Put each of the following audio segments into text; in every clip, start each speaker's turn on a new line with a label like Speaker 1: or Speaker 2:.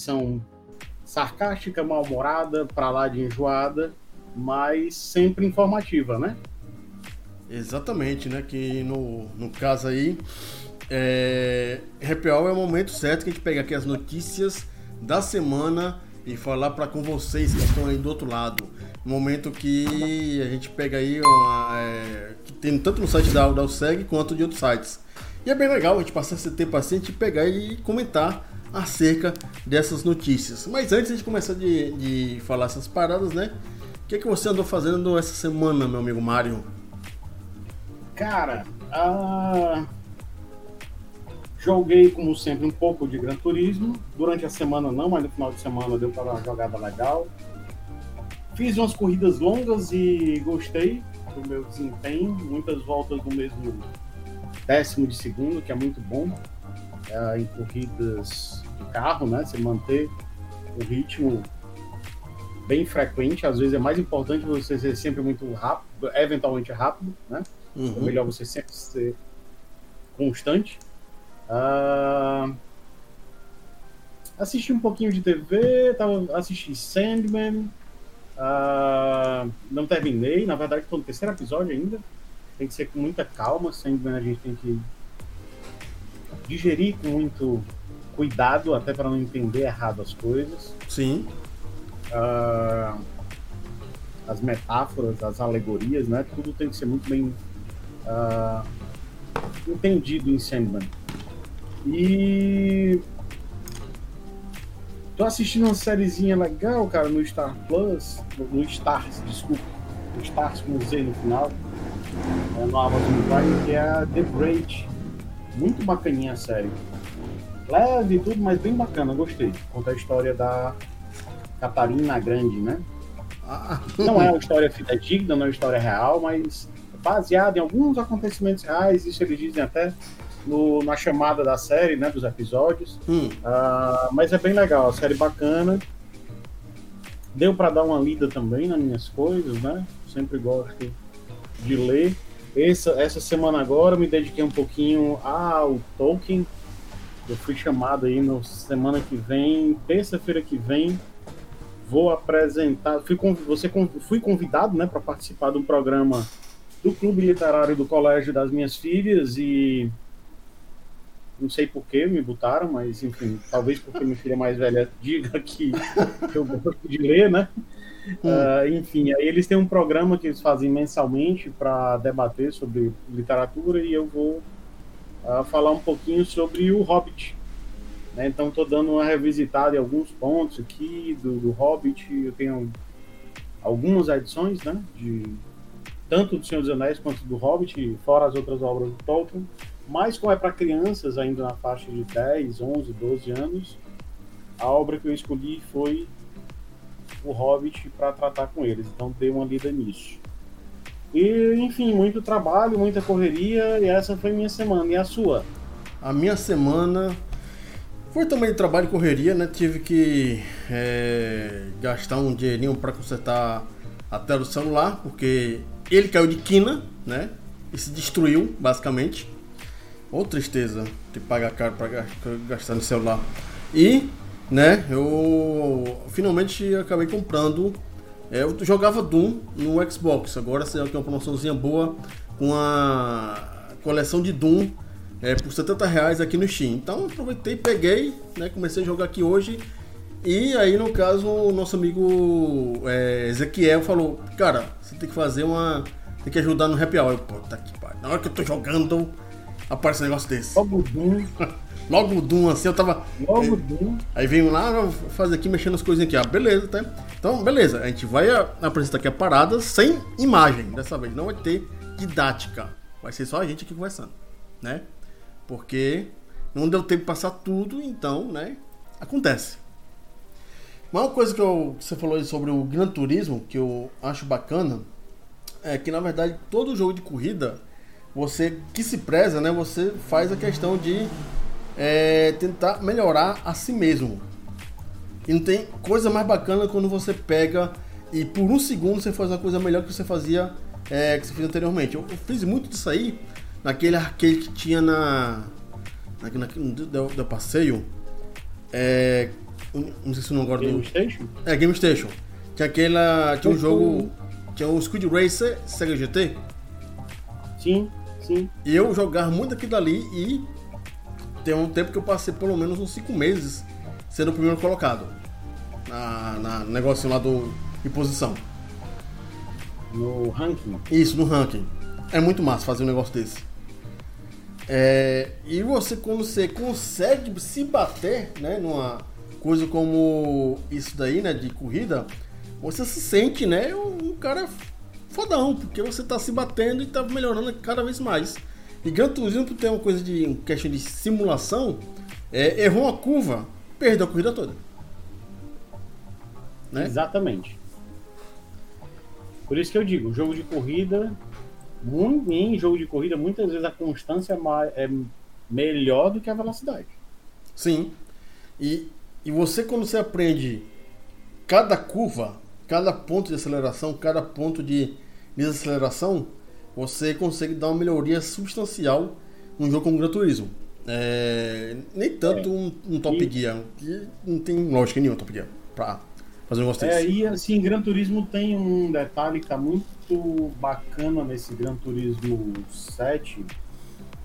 Speaker 1: edição sarcástica, mal-humorada, pra lá de enjoada, mas sempre informativa, né?
Speaker 2: Exatamente, né? Que no, no caso aí, é, Happy Hour é o momento certo que a gente pega aqui as notícias da semana e falar para com vocês que estão aí do outro lado. Momento que a gente pega aí uma, é, que tem tanto no site da, da quanto de outros sites. E é bem legal a gente passar esse tempo assim, a gente pegar e comentar acerca dessas notícias. Mas antes de começar de, de falar essas paradas, né? O que, é que você andou fazendo essa semana, meu amigo Mário?
Speaker 1: Cara, uh, joguei como sempre um pouco de Gran Turismo. Durante a semana não, mas no final de semana deu para uma jogada legal. Fiz umas corridas longas e gostei do meu desempenho. Muitas voltas no mesmo décimo de segundo, que é muito bom uh, em corridas de carro, né? Você manter o ritmo bem frequente, às vezes é mais importante você ser sempre muito rápido, eventualmente rápido, né? Uhum. É melhor você sempre ser constante. Uh, assisti um pouquinho de TV, tava, assisti Sandman. Uh, não terminei, na verdade estou no terceiro episódio ainda. Tem que ser com muita calma, Sandman a gente tem que digerir com muito cuidado, até para não entender errado as coisas.
Speaker 2: Sim.
Speaker 1: Uh, as metáforas, as alegorias, né? Tudo tem que ser muito bem uh, entendido em Sandman. E tô assistindo uma sériezinha legal, cara, no Star Plus, no Stars, desculpa, no Stars com Z no final, é, no Amazon Prime, que é a The Braid. Muito bacaninha a série. Leve e tudo, mas bem bacana, gostei. Conta a história da Catarina Grande, né? Ah. Não é uma história fidedigna, não é uma história real, mas baseada em alguns acontecimentos reais, isso eles dizem até no, na chamada da série, né, dos episódios. Hum. Uh, mas é bem legal, a série bacana. Deu para dar uma lida também nas minhas coisas, né? Sempre gosto de ler. Essa, essa semana agora me dediquei um pouquinho ao Tolkien. Eu fui chamado aí na semana que vem, terça-feira que vem, vou apresentar. Fui, você, fui convidado né, para participar de um programa do clube literário do colégio das minhas filhas e não sei por que me botaram, mas enfim, talvez porque minha filha mais velha diga que, eu gosto de ler, né? Hum. Uh, enfim, aí eles têm um programa que eles fazem mensalmente para debater sobre literatura e eu vou falar um pouquinho sobre o Hobbit. Né? Então, estou dando uma revisitada em alguns pontos aqui do, do Hobbit. Eu tenho algumas edições, né? De tanto do Senhor dos Anéis quanto do Hobbit, fora as outras obras do Tolkien. Mas como é para crianças, ainda na faixa de 10, 11, 12 anos, a obra que eu escolhi foi O Hobbit para tratar com eles. Então dei uma lida nisso. E, enfim, muito trabalho, muita correria, e essa foi minha semana. E a sua?
Speaker 2: A minha semana foi também trabalho e correria, né? Tive que é, gastar um dinheirinho para consertar a tela do celular, porque ele caiu de quina, né? E se destruiu, basicamente. Ou tristeza de pagar caro para gastar no celular. E, né, eu finalmente acabei comprando. É, eu jogava Doom no Xbox. Agora saiu aqui uma promoçãozinha boa com a coleção de Doom é, por 70 reais aqui no Steam. Então aproveitei, peguei, né, comecei a jogar aqui hoje. E aí, no caso, o nosso amigo é, Ezequiel falou: Cara, você tem que fazer uma. Tem que ajudar no happy hour. Eu, pô, tá aqui, pai. Na hora que eu tô jogando, aparece um negócio desse.
Speaker 1: Doom.
Speaker 2: Logo o Doom, assim, eu tava.
Speaker 1: Logo o Doom.
Speaker 2: Aí veio lá, fazer aqui, mexendo as coisinhas aqui. Ah, beleza, tá? Então, beleza. A gente vai apresentar aqui a parada sem imagem dessa vez. Não vai ter didática. Vai ser só a gente aqui conversando, né? Porque não deu tempo de passar tudo, então, né? Acontece. Uma coisa que, eu, que você falou sobre o Gran Turismo, que eu acho bacana, é que na verdade todo jogo de corrida, você que se preza, né? Você faz a questão de é, tentar melhorar a si mesmo. E não tem coisa mais bacana quando você pega e por um segundo você faz uma coisa melhor que você fazia, é, que você fez anteriormente. Eu, eu, fiz muito disso aí naquele arcade que tinha na. na, na do, do passeio É, não sei se não agora
Speaker 1: Game
Speaker 2: do.
Speaker 1: Station?
Speaker 2: É, Game Station. Tinha aquela. Tinha um jogo. Tinha o Speed Racer Sega GT.
Speaker 1: Sim, sim.
Speaker 2: E eu jogava muito aquilo dali e tem um tempo que eu passei pelo menos uns 5 meses sendo o primeiro colocado. Na, na no negocinho lá do, de posição.
Speaker 1: No ranking.
Speaker 2: Isso, no ranking. É muito massa fazer um negócio desse. É, e você, quando você consegue se bater, né, numa coisa como isso daí, né, de corrida, você se sente, né, um cara fodão, porque você tá se batendo e tá melhorando cada vez mais. E Gran Turismo, por ter uma coisa de um questão de simulação, é, errou uma curva, perdeu a corrida toda. Né?
Speaker 1: Exatamente. Por isso que eu digo, jogo de corrida, muito, em jogo de corrida, muitas vezes a constância é é melhor do que a velocidade.
Speaker 2: Sim. E, e você, quando você aprende cada curva, cada ponto de aceleração, cada ponto de desaceleração, você consegue dar uma melhoria substancial num jogo como Gran Turismo. É, nem tanto
Speaker 1: É.
Speaker 2: um, um Top
Speaker 1: E-
Speaker 2: Gear, que não tem lógica nenhuma Top Gear pra fazer um negócio
Speaker 1: É,
Speaker 2: desse.
Speaker 1: e assim, Gran Turismo tem um detalhe que tá muito bacana nesse Gran Turismo 7,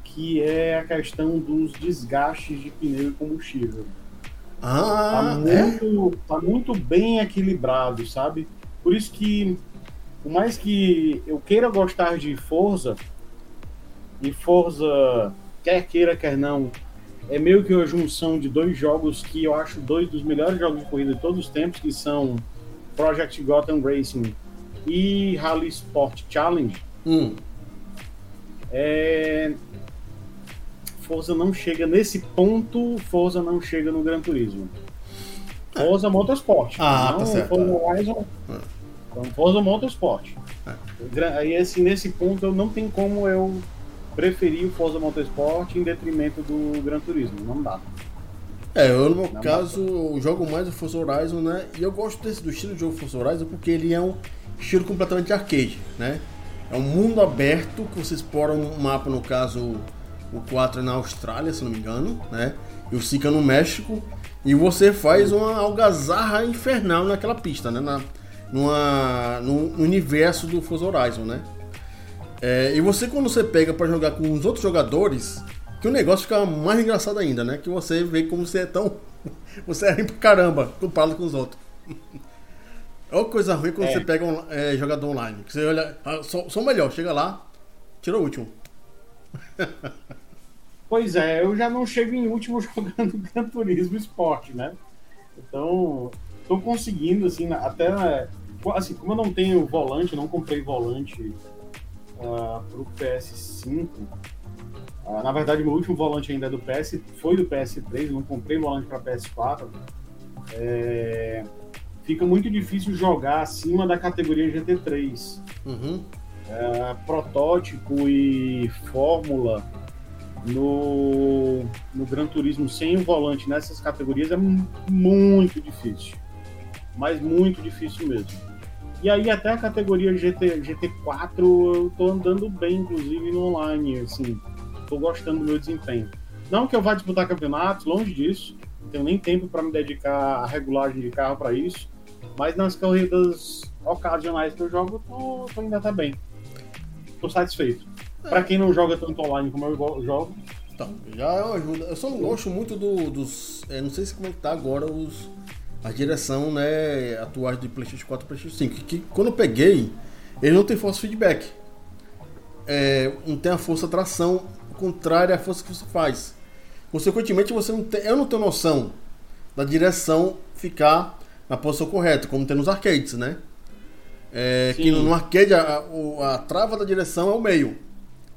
Speaker 1: que é a questão dos desgastes de pneu e combustível. Tá
Speaker 2: Ah, é?
Speaker 1: muito, tá muito bem equilibrado, sabe? Por isso que, por mais que eu queira gostar de Forza, e Forza, quer queira, quer não, é meio que uma junção de dois jogos que eu acho dois dos melhores jogos de corrida de todos os tempos, que são Project Gotham Racing e Rally Sport Challenge.
Speaker 2: Hum,
Speaker 1: É... Forza não chega nesse ponto, Forza não chega no Gran Turismo. Forza Motorsport.
Speaker 2: Ah,
Speaker 1: não
Speaker 2: tá certo.
Speaker 1: Forza Horizon. Então, Forza Motorsport.
Speaker 2: É.
Speaker 1: Gra- Aí, assim, nesse ponto, eu não tem como eu preferir o Forza Motorsport em detrimento do Gran Turismo. Não dá.
Speaker 2: É, eu no meu
Speaker 1: Não,
Speaker 2: caso jogo mais o Forza Horizon, né? E eu gosto desse, do estilo de jogo Forza Horizon porque ele é um estilo completamente arcade, né? É um mundo aberto que você explora um mapa, no caso o 4 é na Austrália, se não me engano, né? E o 5 é no México. E você faz uma algazarra infernal naquela pista, né? Na, numa, no, universo do Forza Horizon, né? É, e você quando você pega pra jogar com os outros jogadores, que o negócio fica mais engraçado ainda, né? Que você vê como você é tão. Você é ruim pra caramba comparado com os outros. É uma coisa ruim quando
Speaker 1: É.
Speaker 2: você pega um é, jogador online. Que você olha. ah, sou, melhor, chega lá, tira o último.
Speaker 1: Pois é, eu já não chego em último jogando Gran Turismo Sport, né? Então, tô conseguindo, assim, na- até. Assim, como eu não tenho volante, não comprei volante ah, pro PS5. ah, na verdade, meu último volante ainda é do PS, foi do PS3, eu não comprei volante para PS4. É, fica muito difícil jogar acima da categoria GT3
Speaker 2: Uhum.
Speaker 1: é, protótipo e fórmula no, no Gran Turismo sem o volante nessas categorias é mu- muito difícil. Mas muito difícil mesmo. E aí até a categoria GT, GT4 eu tô andando bem, inclusive no online, assim, tô gostando do meu desempenho. Não que eu vá disputar campeonatos, longe disso, não tenho nem tempo para me dedicar à regulagem de carro para isso, mas nas corridas ocasionais que eu jogo, eu tô, tô ainda tá bem. Tô satisfeito. Pra quem não joga tanto online como eu go- jogo,
Speaker 2: Então, já ajuda. Eu só não gosto muito do, dos. é, não sei se como é que tá agora os. A direção, né, atuais de PlayStation 4 e PlayStation 5. Que, quando eu peguei, ele não tem force feedback. É, não tem a força tração contrária à força que você faz. Consequentemente, você não tem, eu não tenho noção da direção ficar na posição correta, como tem nos arcades, né? É, que
Speaker 1: Sim.
Speaker 2: no arcade a, o- a trava da direção é o meio.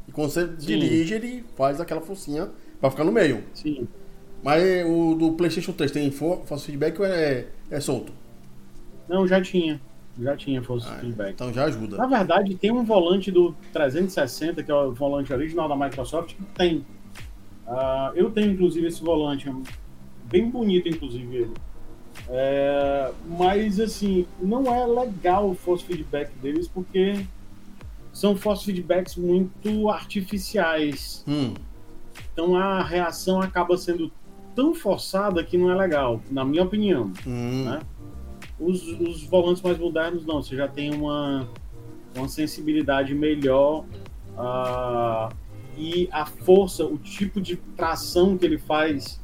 Speaker 2: E quando você dirige, ele faz aquela forcinha pra ficar no meio.
Speaker 1: sim.
Speaker 2: Mas o do PlayStation 3 tem for- force feedback ou é, é solto?
Speaker 1: Não, já tinha. Já tinha força
Speaker 2: Ah,
Speaker 1: feedback.
Speaker 2: Então já ajuda.
Speaker 1: Na verdade, tem um volante do 360, que é o volante original da Microsoft, que tem. Ah, eu tenho, inclusive, esse volante. é Bem bonito, inclusive, ele. É, mas, assim, não é legal o force feedback deles, porque são force feedbacks muito artificiais.
Speaker 2: Hum,
Speaker 1: Então a reação acaba sendo tão forçada que não é legal, na minha opinião.
Speaker 2: Hum.
Speaker 1: Né? Os, os volantes mais modernos não, você já tem uma, uma sensibilidade melhor uh, e a força, o tipo de tração que ele faz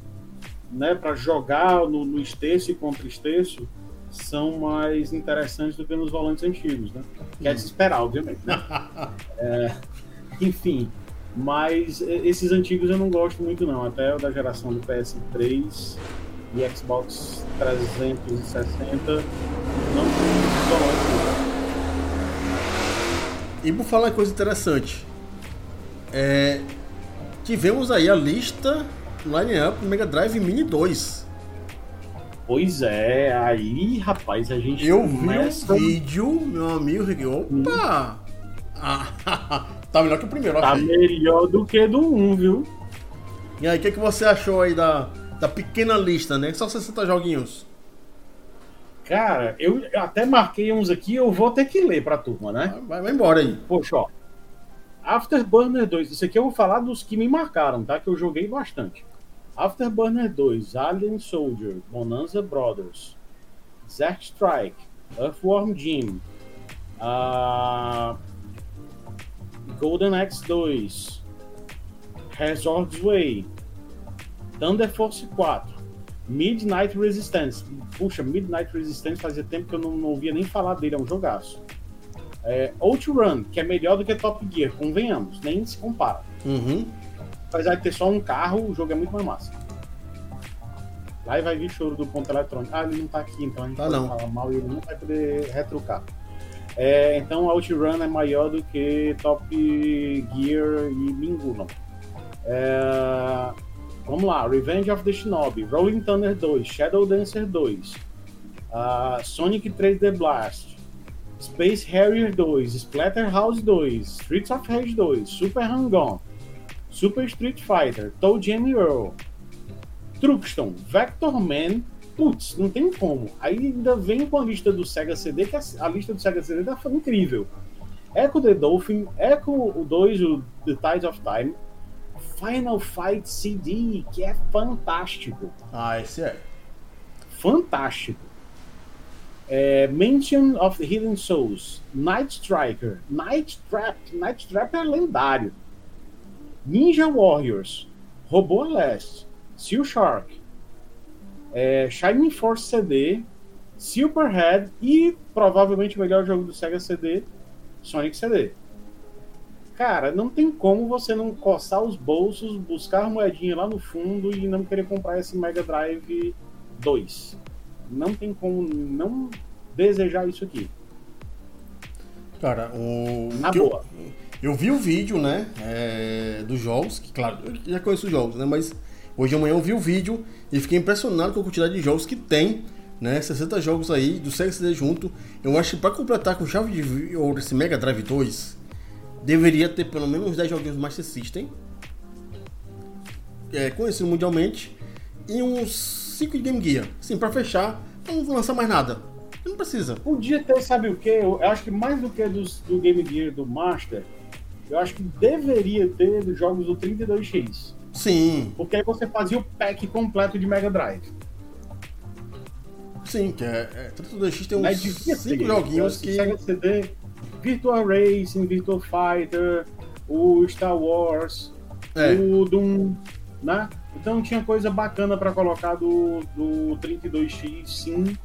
Speaker 1: né, para jogar no, no esterço e contra esterço são mais interessantes do que nos volantes antigos, né? Que é de se esperar, obviamente, né? É, enfim, mas esses antigos eu não gosto muito não, até o da geração do PS3 e Xbox 360 não
Speaker 2: E por falar coisa interessante, é, tivemos aí a lista line-up Mega Drive Mini 2.
Speaker 1: Pois é, aí, rapaz, a gente.
Speaker 2: Eu começa... vi o vídeo, meu amigo, opa! Ah, tá melhor que o primeiro,
Speaker 1: Tá achei. melhor do que do 1, viu?
Speaker 2: E aí, o que, que você achou aí da, da pequena lista, né? Só 60 joguinhos.
Speaker 1: Cara, eu até marquei uns aqui, eu vou ter que ler pra turma, né?
Speaker 2: Vai, vai embora aí.
Speaker 1: Poxa, ó. Afterburner 2, isso aqui eu vou falar dos que me marcaram, tá? Que eu joguei bastante. Afterburner 2, Alien Soldier, Bonanza Brothers, Zack Strike, Earthworm Jim, uh, Golden Axe 2, Hazard's Way, Thunder Force 4, Midnight Resistance. Puxa, Midnight Resistance fazia tempo que eu não, não ouvia nem falar dele, é um jogaço. É, Outrun, que é melhor do que Top Gear, convenhamos, nem se compara.
Speaker 2: Uhum.
Speaker 1: Apesar de ter só um carro, o jogo é muito mais massa. Lá vai vir choro do ponto eletrônico. Ah, ele não tá aqui, então a gente
Speaker 2: tá não.
Speaker 1: falar mal e ele não vai poder retrucar. É, então Outrun é maior do que Top Gear e Bingo, não. É, vamos lá, Revenge of the Shinobi, Rolling Thunder 2, Shadow Dancer 2, uh, Sonic 3D Blast, Space Harrier 2, Splatterhouse 2, Streets of Rage 2, Super Hang-On, Super Street Fighter, Toe Jam Earl, Truxton, Vector Man, putz, não tem como. Aí ainda vem com a lista do Sega CD, que a, a lista do Sega CD tá incrível. Echo the Dolphin, Echo o 2, o The Tides of Time, Final Fight CD, que é fantástico.
Speaker 2: Ah, esse é.
Speaker 1: Fantástico. É, Mansion of the Hidden Souls, Night Striker, Night Trap, Night Trap é lendário. Ninja Warriors, Robô Last, Seal Shark, é, Shining Force CD, Silverhead e provavelmente o melhor jogo do Sega CD, Sonic CD. Cara, não tem como você não coçar os bolsos, buscar a moedinha lá no fundo e não querer comprar esse Mega Drive 2. Não tem como não desejar isso aqui.
Speaker 2: Cara, o.
Speaker 1: Na boa.
Speaker 2: Eu, eu, vi o vídeo, né? É, dos jogos, que claro, eu já conheço os jogos, né? Mas hoje de manhã eu vi o vídeo e fiquei impressionado com a quantidade de jogos que tem, né? 60 jogos aí, do Sega junto. Eu acho que para completar com chave de ouro esse Mega Drive 2, deveria ter pelo menos uns 10 joguinhos Master System. É, conhecido mundialmente. E uns 5 de Game Gear. Sim, para fechar, não lançar mais nada. Não precisa.
Speaker 1: Podia ter, sabe o que? Eu acho que mais do que dos, do Game Gear do Master, eu acho que deveria ter dos jogos do 32X.
Speaker 2: Sim.
Speaker 1: Porque aí você fazia o pack completo de Mega Drive.
Speaker 2: Sim, que é. é 32X tem uns 5 joguinhos que.
Speaker 1: Sega CD, Virtual Racing, Virtual Fighter, o Star Wars, é. o Doom, né? Então tinha coisa bacana para colocar do, do 32X, sim.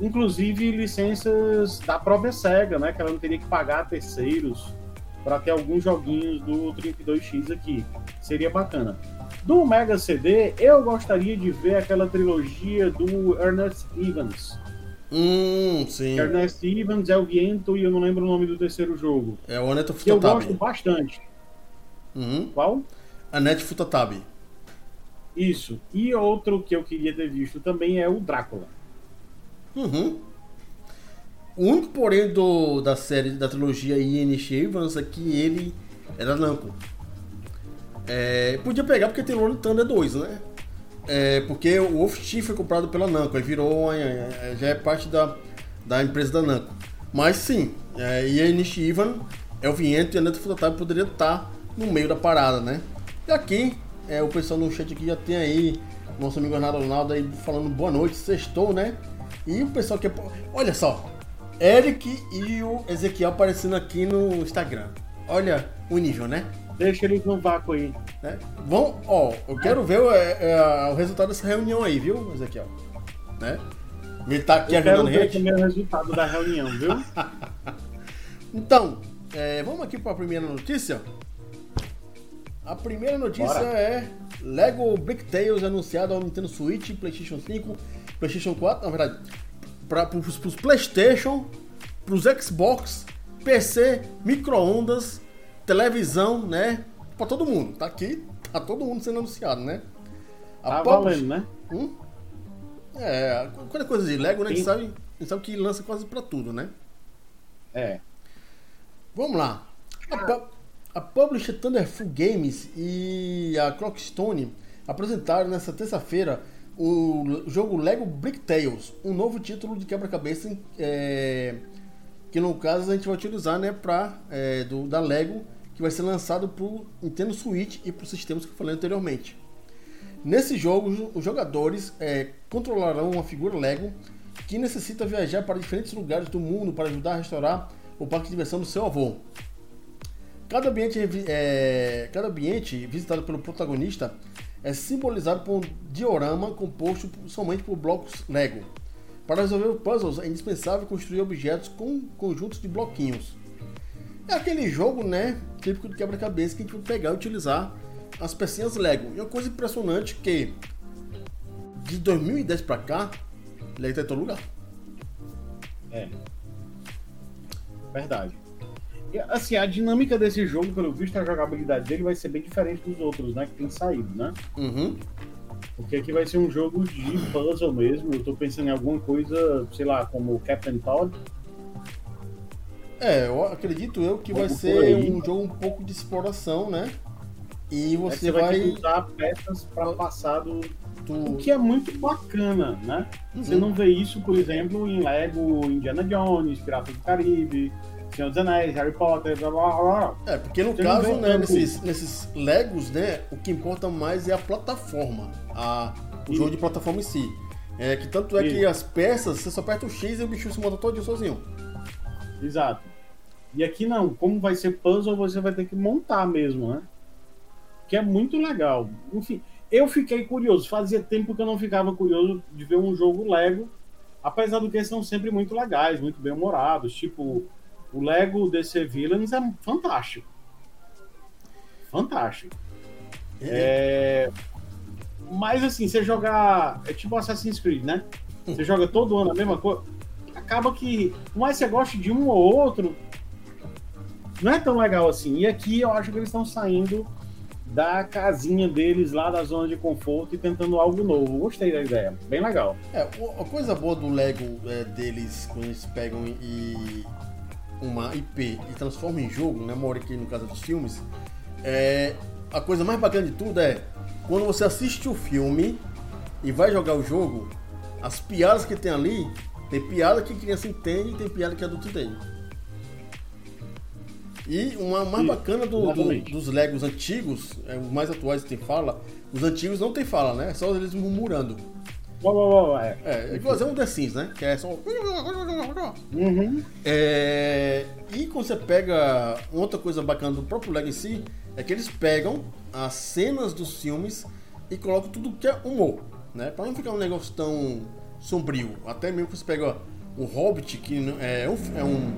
Speaker 1: Inclusive licenças da própria SEGA, né? Que ela não teria que pagar terceiros para ter alguns joguinhos do 32X aqui. Seria bacana. Do Mega CD, eu gostaria de ver aquela trilogia do Ernest Evans.
Speaker 2: Hum, sim.
Speaker 1: Ernest Evans é o Viento e eu não lembro o nome do terceiro jogo.
Speaker 2: É o Anet
Speaker 1: Que eu gosto bastante.
Speaker 2: Uhum.
Speaker 1: Qual?
Speaker 2: Anet Futatabi.
Speaker 1: Isso. E outro que eu queria ter visto também é o Drácula.
Speaker 2: Uhum. O único, porém, do, da série, da trilogia Ian Evans é que ele era Namco. É, podia pegar porque tem Lone Thunder 2, né? É, porque o Wolf Team foi comprado pela Namco, aí virou já é parte da, da empresa da Namco. Mas sim, é, Ian Ivan é o Viento e a Neto Futatab poderia estar no meio da parada, né? E aqui é, o pessoal no chat aqui já tem aí, nosso amigo Renato Ronaldo aí falando boa noite, sextou, né? E o pessoal que. Olha só, Eric e o Ezequiel aparecendo aqui no Instagram. Olha o nível, né?
Speaker 1: Deixa eles no vácuo aí.
Speaker 2: Né? Vão, ó, eu quero ver o, é, é, o resultado dessa reunião aí, viu, Ezequiel? Né? Ele tá aqui
Speaker 1: eu quero ver também o resultado da reunião, viu?
Speaker 2: então, é, vamos aqui para a primeira notícia. A primeira notícia Bora. é Lego Brick Tales anunciado ao Nintendo Switch, PlayStation 5, PlayStation 4, na verdade, para os PlayStation, para os Xbox, PC, micro-ondas, televisão, né? Para todo mundo. Tá aqui, tá todo mundo sendo anunciado, né?
Speaker 1: A tá valendo, né?
Speaker 2: Hum? É, é coisa de Lego, né? A gente, sabe, a gente sabe que lança quase para tudo, né?
Speaker 1: É.
Speaker 2: Vamos lá. A, a publisher Thunderful Games e a Clockstone apresentaram nesta terça-feira o jogo Lego Brick Tales, um novo título de quebra-cabeça é, que no caso a gente vai utilizar né, pra, é, do, da Lego, que vai ser lançado para o Nintendo Switch e para os sistemas que eu falei anteriormente. Nesse jogo, os jogadores é, controlarão uma figura Lego que necessita viajar para diferentes lugares do mundo para ajudar a restaurar o parque de diversão do seu avô. Cada ambiente, é, cada ambiente visitado pelo protagonista é simbolizado por um diorama composto somente por blocos Lego. Para resolver puzzles é indispensável construir objetos com conjuntos de bloquinhos. É aquele jogo, né, típico de quebra-cabeça que a gente vai pegar e utilizar as pecinhas Lego. E uma coisa impressionante que de 2010 para cá, Lego tá em todo lugar.
Speaker 1: É. Verdade. E, assim, a dinâmica desse jogo, pelo visto, a jogabilidade dele vai ser bem diferente dos outros, né? Que tem saído, né?
Speaker 2: Uhum.
Speaker 1: Porque aqui vai ser um jogo de puzzle mesmo. Eu tô pensando em alguma coisa, sei lá, como Captain Todd.
Speaker 2: É, eu acredito eu que vai ser um jogo um pouco de exploração, né? E você, é você vai... vai
Speaker 1: usar peças para passar do, o que é muito bacana, né? Uhum. Você não vê isso, por exemplo, em Lego Indiana Jones, Piratas do Caribe, Senhor dos Anéis, Harry Potter, blá blá blá.
Speaker 2: É, porque no Você caso, né, nesses, nesses Legos, né, o que importa mais é a plataforma, a, o jogo de plataforma em si. É que tanto é que as peças, você só aperta o X e o bicho se monta todo sozinho.
Speaker 1: Exato. E aqui não, como vai ser puzzle, você vai ter que montar mesmo, né? Que é muito legal. Enfim, eu fiquei curioso. Fazia tempo que eu não ficava curioso de ver um jogo Lego, apesar do que eles são sempre muito legais, muito bem humorados. Tipo, o Lego DC Villains é fantástico. Fantástico. É... Mas assim, você jogar. É tipo Assassin's Creed, né? Você joga todo ano a mesma coisa. Acaba que, por mais que você goste de um ou outro, não é tão legal assim. E aqui eu acho que eles estão saindo da casinha deles lá da zona de conforto e tentando algo novo. Gostei da ideia, bem legal.
Speaker 2: É, a coisa boa do Lego é, deles, quando eles pegam e uma IP e transformam em jogo, né, mora aqui no caso dos filmes, é, a coisa mais bacana de tudo é quando você assiste o filme e vai jogar o jogo, as piadas que tem ali, tem piada que criança entende e tem piada que adulto entende. E uma mais bacana do, do, dos Legos antigos, é, os mais atuais tem fala, os antigos não tem fala, né? É só eles murmurando.
Speaker 1: É.
Speaker 2: É, é fazer um The Sims, né? Que é só.
Speaker 1: Uhum.
Speaker 2: É... E quando você pega. Outra coisa bacana do próprio Lego em si é que eles pegam as cenas dos filmes e colocam tudo que é humor, né? Pra não ficar um negócio tão sombrio. Até mesmo que você pega o Hobbit, que é um, é um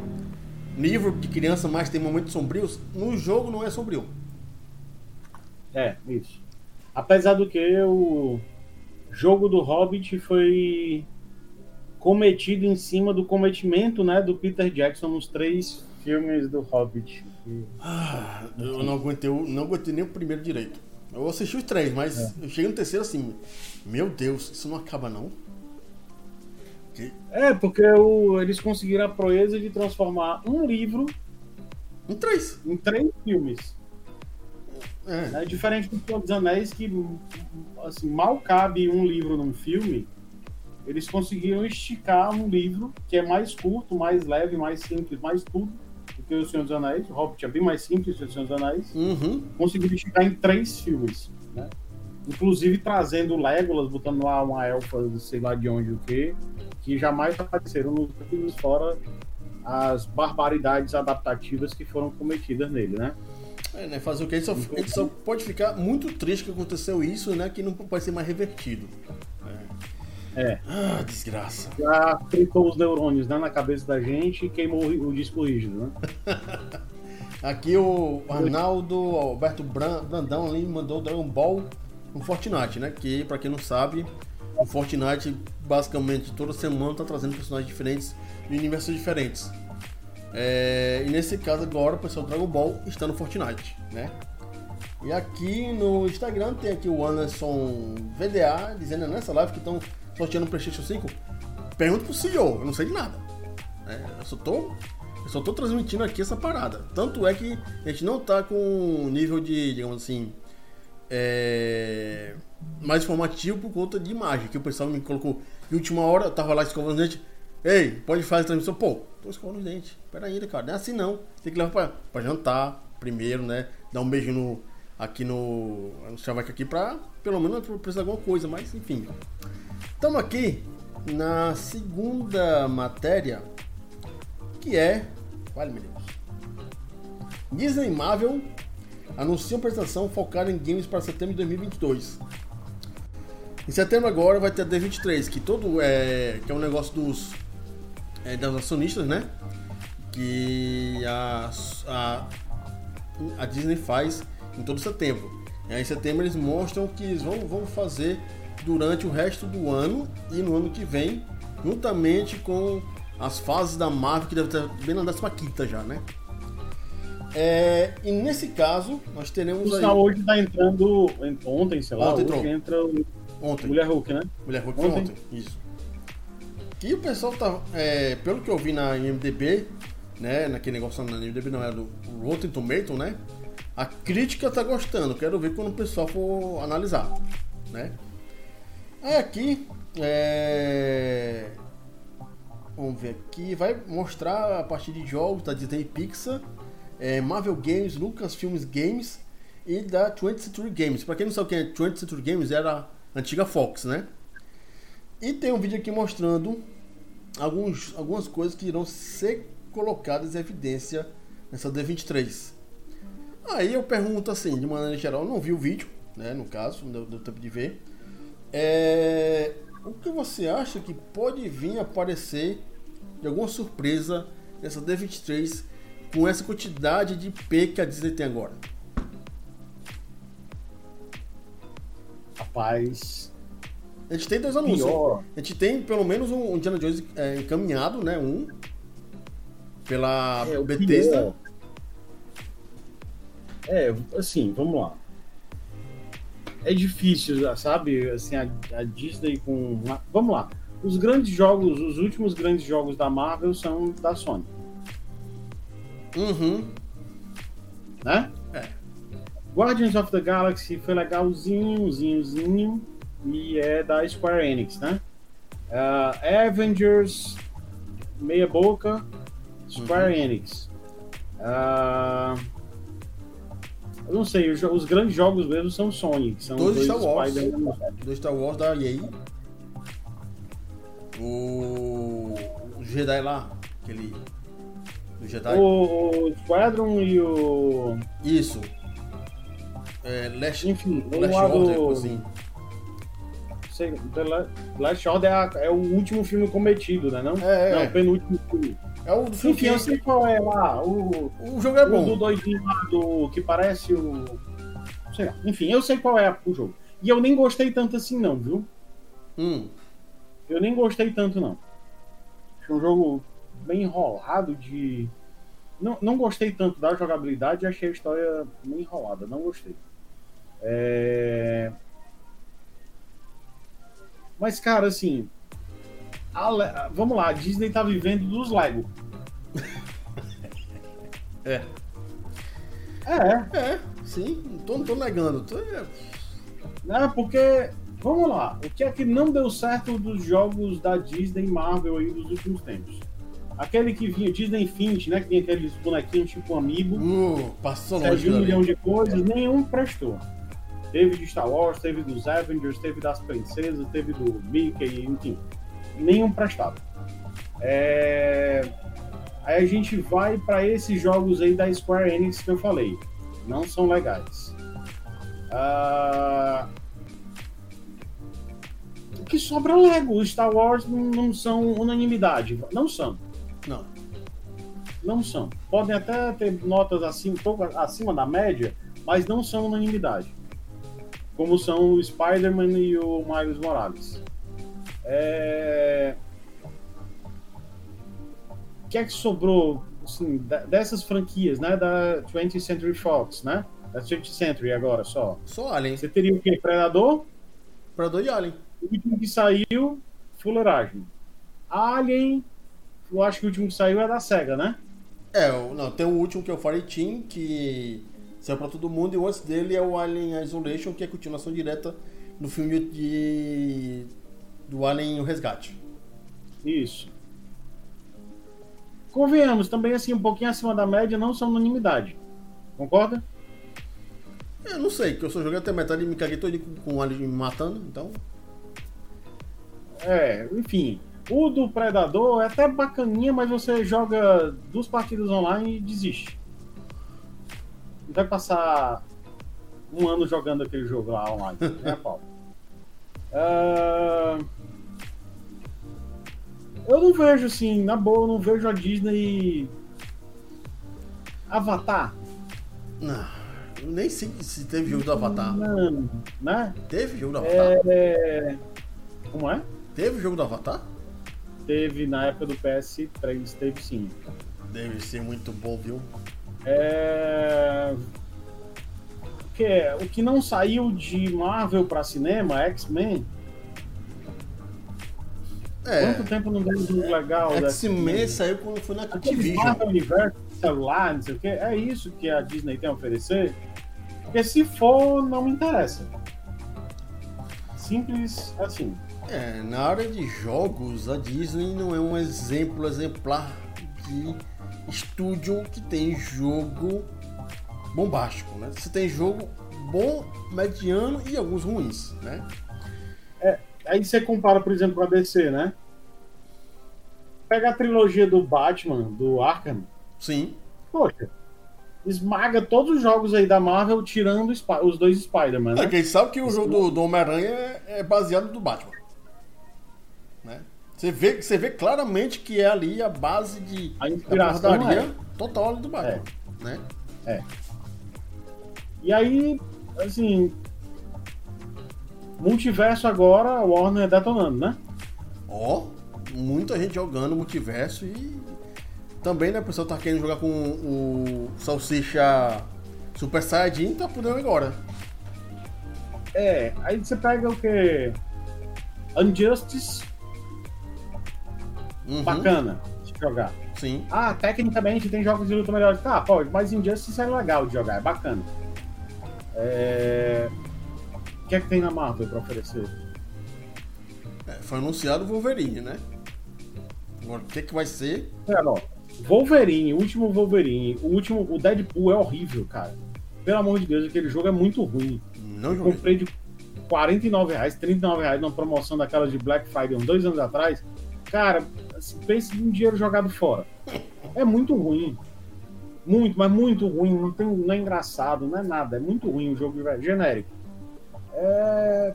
Speaker 2: livro de criança, mas tem momentos sombrios, no jogo não é sombrio.
Speaker 1: É, isso. Apesar do que o jogo do Hobbit foi cometido em cima do cometimento né, do Peter Jackson nos três filmes do Hobbit.
Speaker 2: Ah, eu não aguentei, não aguentei nem o primeiro direito. Eu assisti os três, mas é. eu cheguei no terceiro assim, meu Deus, isso não acaba não?
Speaker 1: É, porque o, eles conseguiram a proeza de transformar um livro
Speaker 2: em três,
Speaker 1: em três filmes. É. é diferente do Senhor dos Anéis, que assim, mal cabe um livro num filme, eles conseguiram esticar um livro que é mais curto, mais leve, mais simples, mais tudo do que o Senhor dos Anéis. O Hobbit é bem mais simples que o Senhor dos Anéis.
Speaker 2: Uhum.
Speaker 1: Conseguiram esticar em três filmes. né? Inclusive trazendo Legolas, botando lá uma elfa, sei lá de onde o que, que jamais apareceram nos filmes, fora as barbaridades adaptativas que foram cometidas nele, né?
Speaker 2: É, né? Fazer o que? Ele só, ele só pode ficar muito triste que aconteceu isso, né? Que não pode ser mais revertido.
Speaker 1: É. é.
Speaker 2: Ah, desgraça.
Speaker 1: Já fritou os neurônios né, na cabeça da gente e queimou o disco rígido, né?
Speaker 2: Aqui o Arnaldo Alberto Brandão ali mandou o Dragon Ball no Fortnite, né? Que, pra quem não sabe, o Fortnite basicamente toda semana tá trazendo personagens diferentes de universos diferentes. É, e nesse caso agora o pessoal Dragon Ball está no Fortnite, né? E aqui no Instagram tem aqui o Anderson VDA dizendo nessa live que estão sorteando o PlayStation 5. Pergunta pro CEO, eu não sei de nada. É, eu só tô. Eu só tô transmitindo aqui essa parada. Tanto é que a gente não tá com nível de, digamos assim. É, mais informativo por conta de imagem. Que o pessoal me colocou. De última hora, eu tava lá escovando os dentes. Ei, pode fazer a transmissão? Pô, tô escovando os dentes. Pera ainda, cara. Não é assim não. Tem que levar pra, pra jantar primeiro, né? Dar um beijo no, aqui no, no chaveco aqui pra, pelo menos, precisar de alguma coisa. Mas, enfim. Estamos aqui na segunda matéria, que é... Vale, meu Deus. Disney Marvel anuncia uma apresentação focada em games para setembro de 2022. Em setembro agora vai ter a D23, que todo é que é um negócio dos é, das acionistas, né? Que a, a, a Disney faz em todo setembro. Aí, em setembro eles mostram que eles vão, vão fazer durante o resto do ano e no ano que vem, juntamente com as fases da Marvel, que deve estar bem na 15 já, né? É, e nesse caso, nós teremos
Speaker 1: aí... hoje está entrando, ontem, sei lá, ontem hoje entra
Speaker 2: ontem.
Speaker 1: Mulher Hulk, né?
Speaker 2: Mulher Hulk ontem, ontem isso. E o pessoal tá, é, pelo que eu vi na IMDB, né, naquele negócio na IMDB não, era do Rotten Tomato, né? A crítica tá gostando, quero ver quando o pessoal for analisar, né? Aí aqui, é... vamos ver aqui, vai mostrar a partir de jogos da Disney Pixar, é, Marvel Games, Lucasfilms Games e da 20th Century Games. Para quem não sabe o que é 20th Century Games, era a antiga Fox, né? E tem um vídeo aqui mostrando alguns, algumas coisas que irão ser colocadas em evidência nessa D23. Aí eu pergunto assim, de maneira geral, não vi o vídeo, né? No caso, não deu, deu tempo de ver. É, o que você acha que pode vir aparecer de alguma surpresa nessa D23 com essa quantidade de P que a Disney tem agora?
Speaker 1: Rapaz,
Speaker 2: a gente tem dois anúncios. Pior. A gente tem pelo menos um Indiana Jones é, encaminhado, né? Um. Pela é, Bethesda.
Speaker 1: É, assim, vamos lá. É difícil, sabe? Assim, a, a Disney com. Vamos lá. Os grandes jogos, os últimos grandes jogos da Marvel são da Sony.
Speaker 2: Uhum.
Speaker 1: Né?
Speaker 2: É.
Speaker 1: Guardians of the Galaxy foi legalzinho, zinho, e é da Square Enix, né? Uh, Avengers, meia boca, Square uhum. Enix. Uh, eu não sei, os, os, grandes jogos mesmo são Sony, que são
Speaker 2: dois, dois Star Wars. Dois Star Wars da EA. O, o Jedi lá, aquele.
Speaker 1: O Jedi. O, o Squadron e o.
Speaker 2: Isso. É, Last,
Speaker 1: Enfim,
Speaker 2: Last Order, assim
Speaker 1: sei, Last Order é, é, o último filme cometido, né? Não,
Speaker 2: é,
Speaker 1: é. não, o penúltimo filme.
Speaker 2: É o
Speaker 1: Enfim, que... eu sei qual é lá. O,
Speaker 2: o jogo é bom.
Speaker 1: O do doidinho lá, do, que parece o. Sei lá. Enfim, eu sei qual é o jogo. E eu nem gostei tanto assim, não, viu?
Speaker 2: Hum.
Speaker 1: Eu nem gostei tanto, não. Foi um jogo bem enrolado de. Não, não gostei tanto da jogabilidade e achei a história meio enrolada. Não gostei. É... Mas, cara, assim. A, vamos lá, a Disney tá vivendo dos Lego.
Speaker 2: é.
Speaker 1: É.
Speaker 2: É, sim. Não tô, não tô negando. Tô... É.
Speaker 1: Não, porque. Vamos lá. O que é que não deu certo dos jogos da Disney Marvel aí dos últimos tempos? Aquele que vinha, Disney Infinity, né? Que tinha aqueles bonequinhos tipo amigo.
Speaker 2: Uh, passou longe.
Speaker 1: um milhão de coisas, nenhum prestou. Teve de Star Wars, teve dos Avengers, teve das princesas, teve do Mickey, enfim. Nenhum prestado. É... Aí a gente vai para esses jogos aí da Square Enix que eu falei. Não são legais. Uh... O que sobra é Lego. Star Wars não, não são unanimidade. Não são.
Speaker 2: Não.
Speaker 1: Não são. Podem até ter notas assim, um pouco acima da média, mas não são unanimidade. Como são o Spider-Man e o Miles Morales. É... O que é que sobrou assim, dessas franquias, né? Da 20th Century Fox, né? Da 20th Century agora só.
Speaker 2: Só Alien.
Speaker 1: Você teria o quê? Predador?
Speaker 2: Predador e Alien.
Speaker 1: O último que saiu, Fuleiragem. Alien, eu acho que o último que saiu é da SEGA, né?
Speaker 2: É, não, tem o último que é o Fire Team, que saiu pra todo mundo, e o antes dele é o Alien Isolation, que é a continuação direta do filme de. do Alien o Resgate.
Speaker 1: Isso. Convenhamos, também assim, um pouquinho acima da média, não são unanimidade. Concorda?
Speaker 2: Eu não sei, que eu só joguei até metade e me caguei todo com o Alien me matando, então.
Speaker 1: É, enfim. O do Predador é até bacaninha, mas você joga duas partidas online e desiste. Vai passar um ano jogando aquele jogo lá online. é pau. Uh... Eu não vejo assim, na boa, eu não vejo a Disney. Avatar.
Speaker 2: Não, nem sei se teve jogo do Avatar.
Speaker 1: Não, né?
Speaker 2: Teve jogo do Avatar?
Speaker 1: É... Como é?
Speaker 2: Teve jogo do Avatar?
Speaker 1: Teve na época do PS3, teve sim.
Speaker 2: Deve ser muito bom, viu?
Speaker 1: É... O que, o que não saiu de Marvel para cinema, X-Men. É. Quanto tempo não deu um jogo legal?
Speaker 2: X-Men saiu quando foi na Activision.
Speaker 1: Marvel Universo, celular, não sei o que. É isso que a Disney tem a oferecer? Porque se for, não me interessa. Simples assim.
Speaker 2: É, na área de jogos, a Disney não é um exemplo exemplar de estúdio que tem jogo bombástico, né? Você tem jogo bom, mediano e alguns ruins, né?
Speaker 1: É, aí você compara, por exemplo, com a DC, né? Pega a trilogia do Batman, do Arkham.
Speaker 2: Sim.
Speaker 1: Poxa, esmaga todos os jogos aí da Marvel, tirando os dois Spider-Man, né?
Speaker 2: É, quem sabe que o jogo do, do Homem-Aranha é, é baseado no Batman. Você vê, você vê claramente que é ali a base de
Speaker 1: a inspiração é.
Speaker 2: total do Batman, é. né?
Speaker 1: É. E aí, assim, multiverso agora, Warner detonando, né?
Speaker 2: Ó, oh, muita gente jogando multiverso e também, né, o pessoal tá querendo jogar com o Salsicha Super Saiyajin, tá podendo agora.
Speaker 1: É, aí você pega o que? Injustice uhum. bacana de jogar.
Speaker 2: Sim.
Speaker 1: Ah, tecnicamente tem jogos de luta melhores. Tá, pode, mas Injustice é legal de jogar, é bacana. É... O que é que tem na Marvel pra oferecer?
Speaker 2: É, foi anunciado o Wolverine, né? Agora, o que, é que vai ser?
Speaker 1: É, ó, Wolverine, o último Wolverine, o último, o Deadpool é horrível, cara. Pelo amor de Deus, aquele jogo é muito ruim.
Speaker 2: Não joguei.
Speaker 1: Comprei de 49 reais, 39 reais numa promoção daquela de Black Friday uns dois anos atrás. Cara, pense em dinheiro jogado fora. É muito ruim. Muito, mas muito ruim. Não, tem, não é engraçado, não é nada. É muito ruim o jogo genérico. É,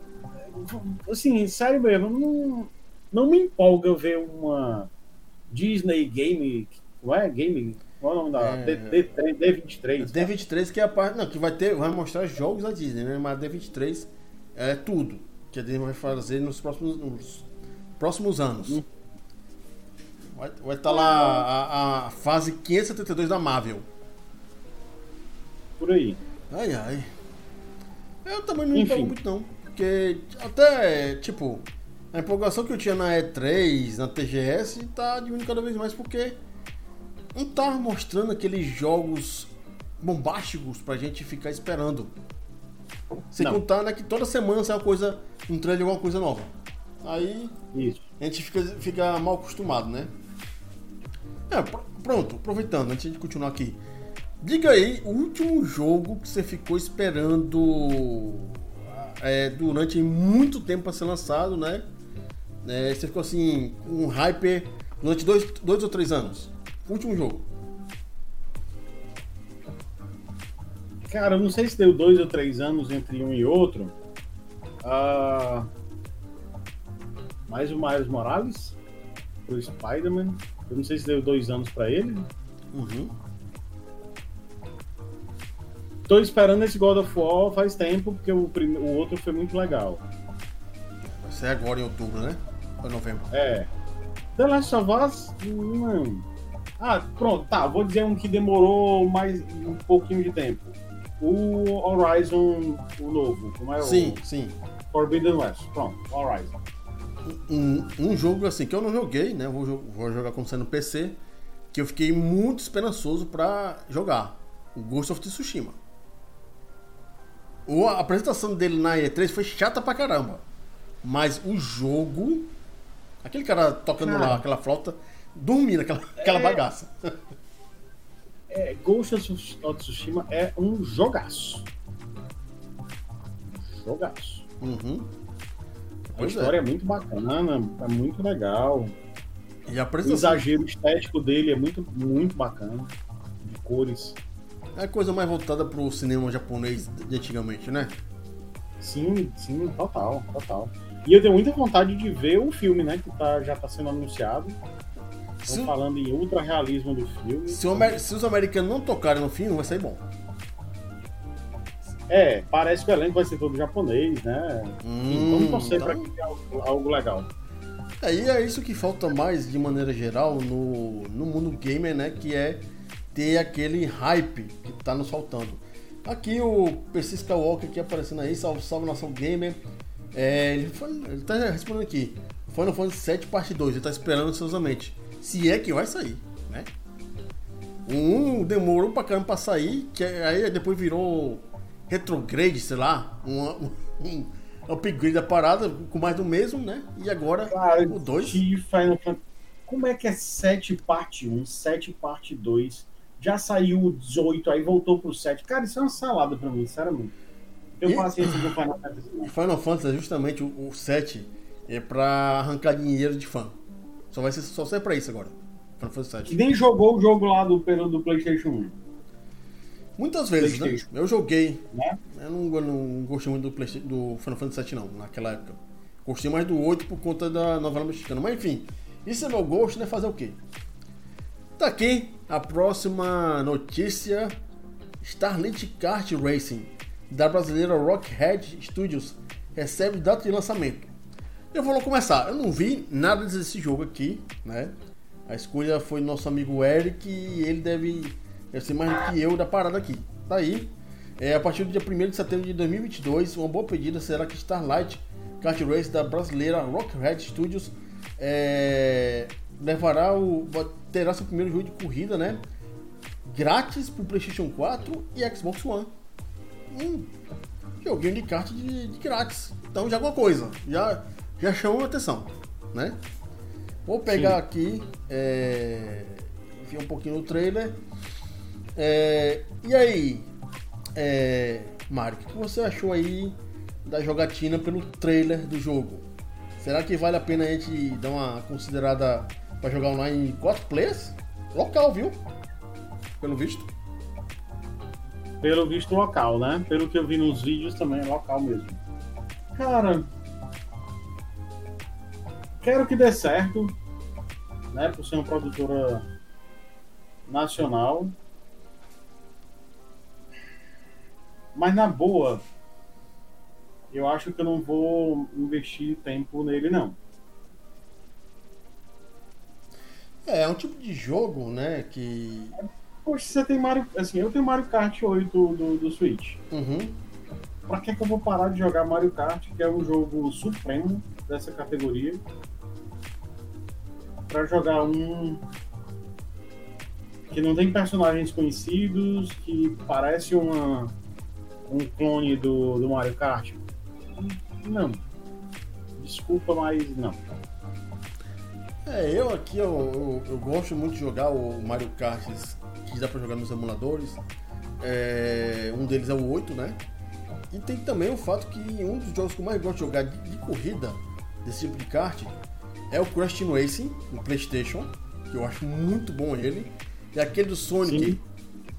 Speaker 1: assim, sério mesmo, não, não me empolga ver uma Disney Game. Não é? Game. Qual é o nome da? É, D, D, D23.
Speaker 2: D23 que é a parte. Não, que vai ter. Vai mostrar jogos da Disney, né? Mas D23 é tudo que a Disney vai fazer nos próximos, nos próximos anos. Hum. Vai estar tá lá a, a, fase 572 da Marvel.
Speaker 1: Por aí.
Speaker 2: Ai, ai. Eu também não empolgo muito não. Porque até, tipo, a empolgação que eu tinha na E3, na TGS, tá diminuindo cada vez mais porque não tá mostrando aqueles jogos bombásticos pra gente ficar esperando. Sem não. contar né, que toda semana sai uma coisa, um trailer de alguma coisa nova. Aí
Speaker 1: Isso.
Speaker 2: a gente fica, fica mal acostumado, né? É, pr pronto, aproveitando, antes de continuar aqui. Diga aí o último jogo que você ficou esperando é, durante muito tempo para ser lançado, né? É, você ficou assim, um hype durante dois, dois ou três anos. Último jogo.
Speaker 1: Cara, eu não sei se deu dois ou três anos entre um e outro. Uh, mais o Miles Morales pro Spider-Man. Eu não sei se deu dois anos para ele.
Speaker 2: Uhum.
Speaker 1: Tô esperando esse God of War faz tempo, porque o, prime... o outro foi muito legal.
Speaker 2: Vai ser agora em outubro, né? Ou novembro?
Speaker 1: É. The Last of Us, não. Ah, pronto, tá. Vou dizer um que demorou mais um pouquinho de tempo. O Horizon, o novo. Como é
Speaker 2: sim,
Speaker 1: o...
Speaker 2: sim.
Speaker 1: Forbidden West. Pronto, Horizon.
Speaker 2: Um, um jogo assim que eu não joguei, né? Vou, vou jogar como sendo PC. Que eu fiquei muito esperançoso para jogar. O Ghost of Tsushima. O, a apresentação dele na E3 foi chata pra caramba. Mas o jogo. Aquele cara tocando cara, lá, aquela flauta, dormindo aquela, aquela é, bagaça.
Speaker 1: É, Ghost of Tsushima é um jogaço. Jogaço.
Speaker 2: Uhum.
Speaker 1: A história é. é. muito bacana, é muito legal.
Speaker 2: E a
Speaker 1: o exagero estético dele é muito, muito bacana. De cores.
Speaker 2: É a coisa mais voltada pro cinema japonês de antigamente, né?
Speaker 1: Sim, sim, total, total. E eu tenho muita vontade de ver o filme, né? Que tá, já tá sendo anunciado. Estão falando em ultra realismo do filme.
Speaker 2: Se, o, se, os americanos não tocarem no filme, vai sair bom.
Speaker 1: É, parece que o elenco vai ser todo japonês, né? Hum, Vamos torcer então... que tenha algo, algo legal.
Speaker 2: É, e é isso que falta mais, de maneira geral, no, no mundo gamer, né? Que é ter aquele hype que tá nos faltando. Aqui o Percy Skywalker aqui aparecendo aí, salve, salve nação gamer. É, ele, foi, ele tá respondendo aqui. Final Fantasy 7 parte 2, ele tá esperando ansiosamente. Se é que vai sair, né? Um demorou pra caramba pra sair, que aí depois virou retrograde, sei lá, um, um upgrade da parada com mais do mesmo, né? E agora
Speaker 1: Cara, o 2. Final Fantasy. Como é que é 7 parte 1, 7 parte 2? Já saiu o 18, aí voltou pro 7. Cara, isso é uma salada pra mim, sinceramente. Eu passei esse do Final Fantasy.
Speaker 2: Final Fantasy, justamente o, o 7, é pra arrancar dinheiro de fã. Só vai ser só ser pra isso agora.
Speaker 1: Final Fantasy 7. E nem jogou o jogo lá do, do PlayStation 1.
Speaker 2: Muitas vezes, né? Eu joguei. Né? Eu não, eu não gostei muito do, do Final Fantasy 7 não, naquela época. Gostei mais do 8 por conta da novela mexicana. Mas enfim, isso é meu gosto, né? Fazer o quê? Tá aqui a próxima notícia. Starlit Kart Racing, da brasileira Rockhead Studios, recebe data de lançamento. Eu vou começar. Eu não vi nada desse jogo aqui, né? A escolha foi nosso amigo Eric e ele deve Deve ser mais do que eu da parada aqui. Tá aí. É, a partir do dia 1 de setembro de 2022, uma boa pedida será que Starlight Kart Race da brasileira Rockhead Studios é, levará o. terá seu primeiro jogo de corrida, né? Grátis pro PlayStation 4 e Xbox One. Hum, joguinho de kart de, de grátis. Então já alguma coisa. Já, já chamou a atenção, né? Vou pegar Sim. aqui, é, enfiar um pouquinho no trailer é, e aí, é, Mário, o que você achou aí da jogatina pelo trailer do jogo? Será que vale a pena a gente dar uma considerada para jogar online em 4 players? Local, viu? Pelo visto.
Speaker 1: Pelo visto local, né? Pelo que eu vi nos vídeos também é local mesmo. Cara, quero que dê certo, né? Por ser uma produtora nacional. Mas na boa, eu acho que eu não vou investir tempo nele, não.
Speaker 2: É, é um tipo de jogo, né, que...
Speaker 1: Poxa, você tem Mario... Assim, eu tenho Mario Kart 8 do, do Switch.
Speaker 2: Uhum.
Speaker 1: Pra que, que eu vou parar de jogar Mario Kart, que é um jogo supremo dessa categoria? Pra jogar um que não tem personagens conhecidos, que parece uma um clone do, do Mario Kart? Não. Desculpa, mas não.
Speaker 2: É, eu aqui eu, eu, eu, gosto muito de jogar o Mario Kart que dá pra jogar nos emuladores. É, um deles é o 8, né? E tem também o fato que um dos jogos que eu mais gosto de jogar de, de corrida desse tipo de kart é o Crash Team Racing no PlayStation, que eu acho muito bom ele. E aquele do Sonic,
Speaker 1: Sim.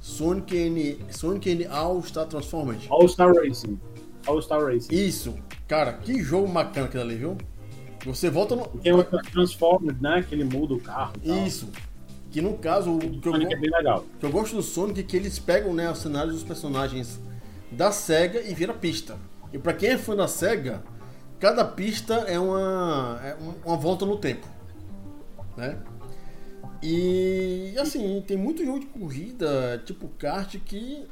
Speaker 2: Sonic N, Sonic N All Star Transformed.
Speaker 1: All Star Racing. All Star Racing.
Speaker 2: Isso, cara, que jogo bacana aquele ali, viu? Você volta no.
Speaker 1: Tem o Transformers, né? Que ele muda o carro. tal.
Speaker 2: Isso. Que no caso, o que eu,
Speaker 1: Sonic é
Speaker 2: go-
Speaker 1: bem legal.
Speaker 2: que eu gosto do Sonic é que eles pegam né, os cenários dos personagens da SEGA e vira pista. E pra quem é fã da SEGA, cada pista é uma, é um- uma volta no tempo. Né? E assim, tem muito jogo de corrida, tipo kart, que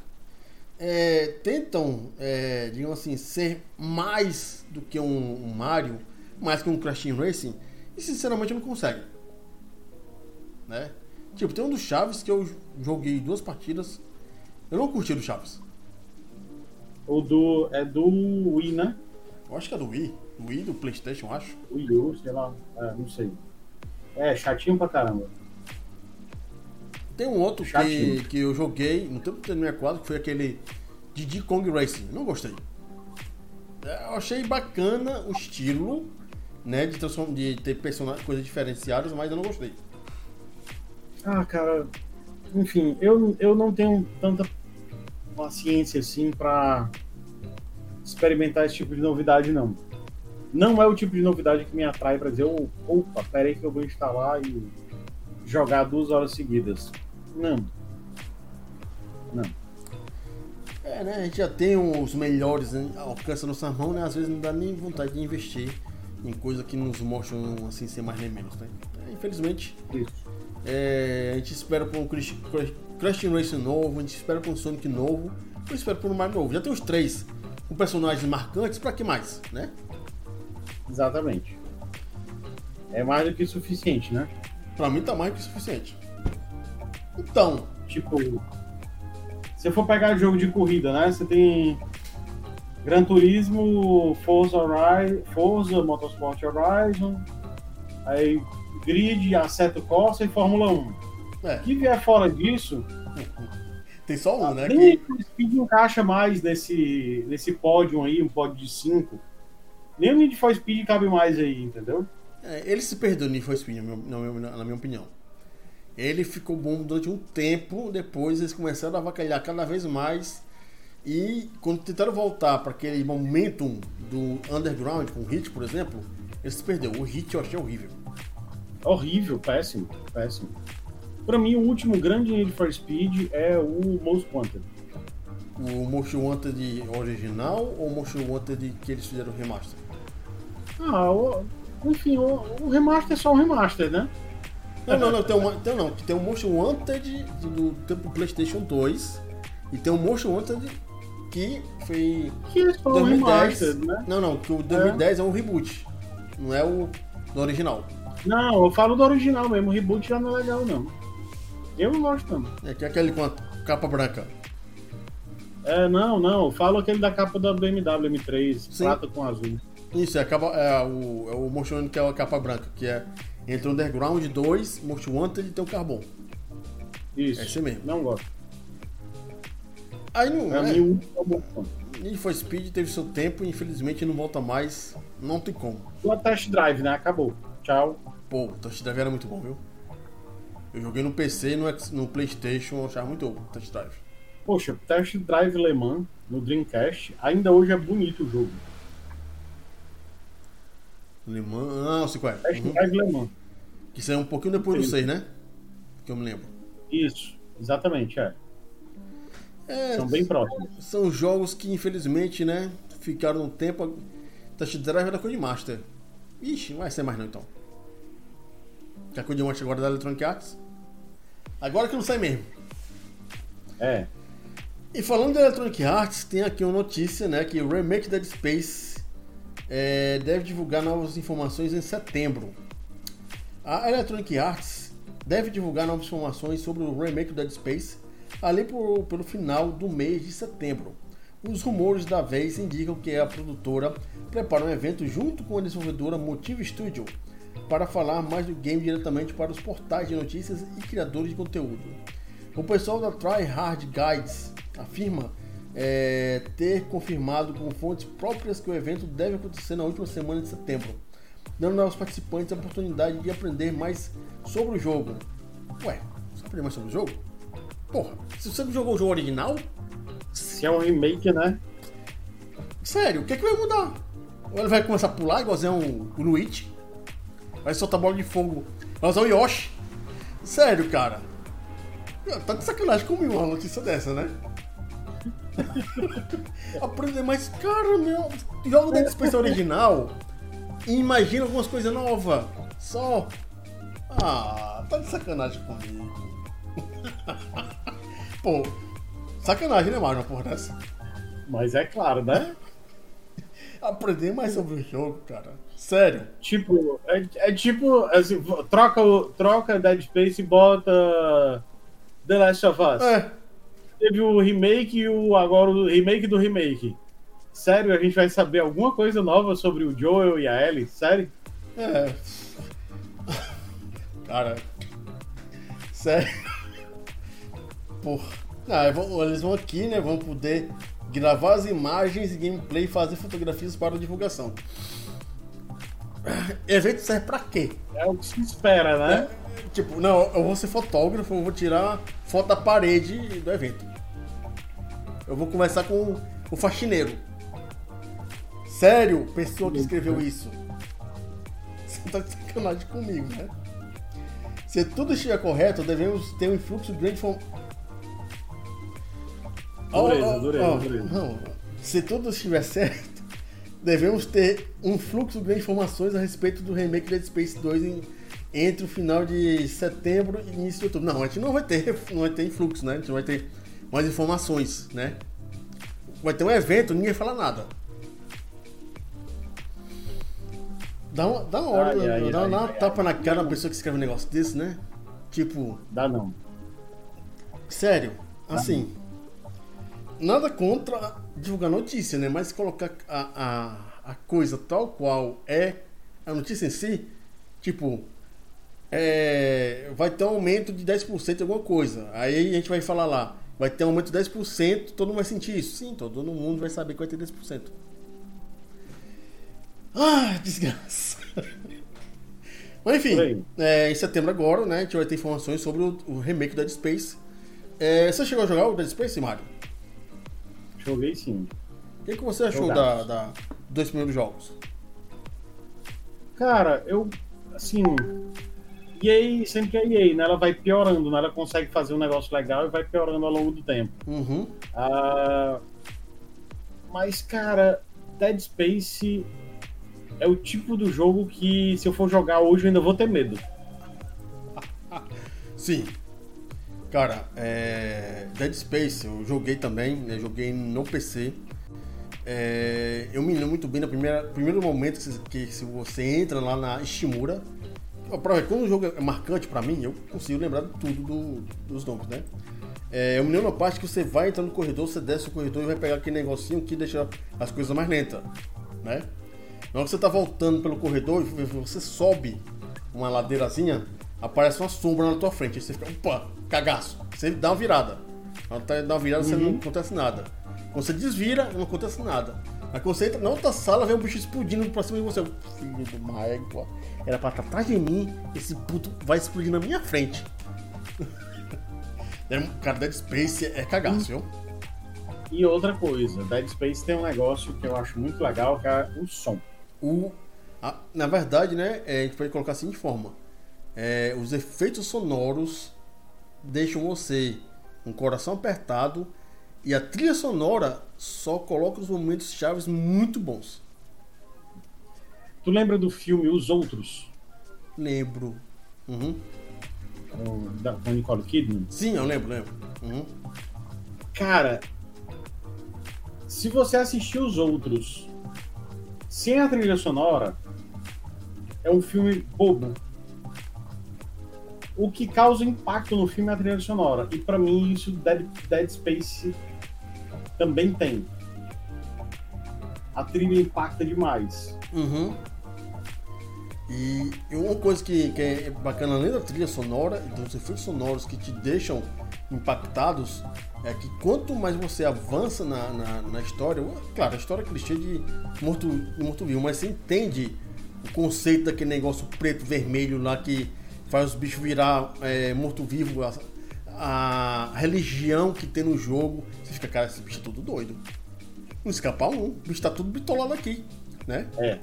Speaker 2: é, tentam, é, digamos assim, ser mais do que um, um Mario, mais que um Crash Team Racing, e sinceramente não conseguem. Né? Tipo, tem um do Chaves que eu joguei duas partidas, eu não curti o do Chaves.
Speaker 1: O do. É do Wii, né?
Speaker 2: Eu acho que é do Wii, do Wii, do Playstation, acho.
Speaker 1: Wii U, sei lá. É, não sei. É, chatinho pra caramba.
Speaker 2: Tem um outro que,
Speaker 1: Chatinho.
Speaker 2: que eu joguei no tempo do 64, que foi aquele Diddy Kong Racing. Não gostei. É, Eu achei bacana o estilo, né, de, de ter personagens, coisas diferenciadas, mas eu não gostei.
Speaker 1: Ah, cara. Enfim, eu, eu não tenho tanta paciência assim pra experimentar esse tipo de novidade, não. Não é o tipo de novidade que me atrai pra dizer, "Oh, opa, peraí que eu vou instalar e jogar duas horas seguidas. Não. Não.
Speaker 2: É, né, a gente já tem os melhores né, da nossa mão, né, às vezes não dá nem vontade de investir em coisas que nos mostram, assim, ser mais nem menos, né. É, infelizmente,
Speaker 1: Isso.
Speaker 2: É, a gente espera por um Crash, Crash, Racing novo, a gente espera por um Sonic novo, eu espero por um Mario novo. Já tem os três com personagens marcantes, pra que mais, né?
Speaker 1: Exatamente. É mais do que suficiente, né?
Speaker 2: Pra mim tá mais que suficiente. Então,
Speaker 1: Tipo, se for pegar jogo de corrida, né? Você tem Gran Turismo, Forza, Hori- Forza Motorsport Horizon, aí Grid, Assetto Corsa e Fórmula 1.
Speaker 2: é,
Speaker 1: O que vier fora disso,
Speaker 2: tem só um, né?
Speaker 1: nem
Speaker 2: Que,
Speaker 1: encaixa mais nesse, nesse pódio aí, um pódio de 5. Nem o Need for Speed cabe mais aí, entendeu?
Speaker 2: é, ele se perdeu no Need for Speed, na minha- na minha opinião. Ele ficou bom durante um tempo, depois eles começaram a avacalhar cada vez mais. E quando tentaram voltar para aquele momentum do underground, com o Hit, por exemplo, ele se perdeu. O Hit eu achei horrível.
Speaker 1: Horrível, péssimo, péssimo. Pra mim, o último grande Need for Speed é o Most Wanted.
Speaker 2: O Most Wanted original ou o Most Wanted que eles fizeram o remaster?
Speaker 1: Ah, o- enfim, o, o remaster é só um remaster, né?
Speaker 2: Não, não, não, tem um, tem, não, tem um Most Wanted do tempo PlayStation 2 e tem um Most Wanted que foi
Speaker 1: Que é só um
Speaker 2: 2010.
Speaker 1: remaster, né?
Speaker 2: Não, não, que o 2010 é, um reboot, não é o do original.
Speaker 1: Não, eu falo do original mesmo, o reboot já não é legal, não. Eu não gosto, não.
Speaker 2: É que é aquele com a capa branca.
Speaker 1: É, não, não, eu falo aquele da capa da BMW M3,
Speaker 2: Sim.
Speaker 1: prata com azul.
Speaker 2: Isso, é, a capa, é, o, é o Wanted que é a capa branca, que é entre Underground 2, Most Wanted e tem o Carbon.
Speaker 1: Isso.
Speaker 2: É esse mesmo.
Speaker 1: Não gosto.
Speaker 2: Aí não é.
Speaker 1: mim, é Wanted.
Speaker 2: Need for Speed teve seu tempo e infelizmente não volta mais. Não tem como.
Speaker 1: O Test Drive, né? Acabou. Tchau.
Speaker 2: Pô, o Test Drive era muito bom, viu? Eu joguei no PC e no, no Playstation, eu achava muito bom o Test Drive.
Speaker 1: Poxa, Test Drive Le Mans no Dreamcast, ainda hoje é bonito o jogo.
Speaker 2: Le Mans, ah, não sei qual é.
Speaker 1: Test
Speaker 2: Uhum.
Speaker 1: Drive Le Mans.
Speaker 2: Que saiu um pouquinho depois do
Speaker 1: Sim.
Speaker 2: 6, né? Que eu me lembro.
Speaker 1: Isso, exatamente, é.
Speaker 2: É,
Speaker 1: São bem próximos.
Speaker 2: são jogos que infelizmente, né, ficaram no tempo. Test Drive era coisa de Master. Ixi, não vai ser mais não então. Que a coisa de Master agora é da Electronic Arts. Agora que não sai mesmo.
Speaker 1: É.
Speaker 2: E falando da Electronic Arts, tem aqui uma notícia, né, que o remake Dead Space é, deve divulgar novas informações em setembro. A Electronic Arts deve divulgar novas informações sobre o remake do Dead Space ali por, pelo final do mês de setembro. Os rumores da vez indicam que a produtora prepara um evento junto com a desenvolvedora Motive Studio para falar mais do game diretamente para os portais de notícias e criadores de conteúdo. O pessoal da Try Hard Guides afirma é, ter confirmado com fontes próprias que o evento deve acontecer na última semana de setembro, dando aos participantes a oportunidade de aprender mais sobre o jogo. Ué, você aprender mais sobre o jogo? Porra, se você não jogou o jogo original?
Speaker 1: Se é um remake, né?
Speaker 2: Sério, o que, é que vai mudar? Ou ele vai começar a pular igualzinho um Luigi? Vai soltar bola de fogo. Vai usar o Yoshi? Sério, cara. Tá de sacanagem comigo uma notícia dessa, né? Aprender mais. Cara, meu. Joga o Dead Space original e imagina algumas coisas novas. Só. Ah, tá de sacanagem comigo. Pô, sacanagem, né, Mario? Uma porra dessa.
Speaker 1: Mas é claro, né?
Speaker 2: Aprender mais sobre o jogo, cara. Sério.
Speaker 1: Tipo, é, é tipo, assim, troca, troca Dead Space e bota The Last of Us.
Speaker 2: É.
Speaker 1: Teve o remake e o, agora o remake do remake. Sério, a gente vai saber alguma coisa nova sobre o Joel e a Ellie? Sério?
Speaker 2: É. Cara. Sério. Porra. Ah, eles vão aqui, né? Vão poder gravar as imagens e gameplay e fazer fotografias para divulgação. Evento serve pra quê?
Speaker 1: É o que se espera, né?
Speaker 2: É, tipo, não, eu vou ser fotógrafo, eu vou tirar foto da parede do evento. Eu vou conversar com o faxineiro. Sério, pessoa que escreveu isso. Você tá de sacanagem comigo, né? Se tudo estiver correto, devemos ter um influxo grande de
Speaker 1: Dureza, oh, oh, dureza, oh, dureza.
Speaker 2: Não, se tudo estiver certo, devemos ter um fluxo de informações a respeito do remake Dead Space 2 em, entre o final de setembro e início de outubro. Não, a gente não vai ter, não vai ter influxo, né? A gente não vai ter mais informações, né? Vai ter um evento, ninguém fala nada. Dá uma, dá uma hora, ai, ai, dá, ai, dá uma tapa na cara da pessoa que escreve um negócio desse, né? Tipo.
Speaker 1: Dá não.
Speaker 2: Sério, assim. Nada contra divulgar notícia, né? Mas colocar a, a, a coisa tal qual é a notícia em si, tipo, é, vai ter um aumento de 10% de alguma coisa. Aí a gente vai falar lá, vai ter um aumento de 10%, todo mundo vai sentir isso. Sim, todo mundo vai saber que vai ter 10%. Ah, desgraça. Mas enfim, é, em setembro agora, né, a gente vai ter informações sobre o, o remake do Dead Space. É, você chegou a jogar o Dead Space, Mario?
Speaker 1: Joguei sim.
Speaker 2: O que, que você achou da, da, dois primeiros jogos?
Speaker 1: Cara, eu. Assim. EA sempre é EA, né? Ela vai piorando, né? Ela consegue fazer um negócio legal e vai piorando ao longo do tempo.
Speaker 2: Uhum.
Speaker 1: Uh, mas, cara, Dead Space é o tipo do jogo que, se eu for jogar hoje, eu ainda vou ter medo.
Speaker 2: Sim, Cara, é... Dead Space eu joguei também, né? joguei no PC. É... Eu me lembro muito bem primeira, primeiro momento que, que se você entra lá na Ishimura. Quando o jogo é marcante pra mim, eu consigo lembrar de tudo do, dos nomes, né? É, eu na parte que você vai entrar no corredor, você desce o corredor e vai pegar aquele negocinho que deixa as coisas mais lentas, né? Na hora que você tá voltando pelo corredor e você sobe uma ladeirazinha, aparece uma sombra na tua frente. Aí você fica, opa, cagaço. Você dá uma virada. Tá dá uma virada, uhum. você não acontece nada. Quando você desvira, não acontece nada. Aí quando você entra na outra sala, vem um bicho explodindo pra cima de você. Filho de uma égua. Era pra estar atrás de mim, esse puto vai explodir na minha frente. Cara, Dead Space é cagaço, viu?
Speaker 1: E outra coisa, Dead Space tem um negócio que eu acho muito legal, que é o som.
Speaker 2: O, a, na verdade, né, é, a gente pode colocar assim de forma. É, os efeitos sonoros deixam você com um coração apertado e a trilha sonora só coloca os momentos chaves muito bons.
Speaker 1: Tu lembra do filme Os Outros?
Speaker 2: Lembro. Uhum.
Speaker 1: O, da, com Nicole Kidman?
Speaker 2: Sim, eu lembro, lembro. Uhum.
Speaker 1: Cara, se você assistir Os Outros sem a trilha sonora, é um filme bobo o que causa impacto no filme é a trilha sonora. E para mim isso Dead, Dead Space também tem. A trilha impacta demais.
Speaker 2: Uhum. E uma coisa que, que é bacana além da trilha sonora e dos efeitos sonoros que te deixam impactados é que quanto mais você avança na, na, na história, claro, a história é clichê de morto, morto vivo, mas você entende o conceito daquele negócio preto vermelho lá que faz os bichos virar é, morto vivo, a, a, religião que tem no jogo, você fica, cara, esse bicho é tudo doido. Não escapar um, o bicho tá tudo bitolado aqui, né?
Speaker 1: É.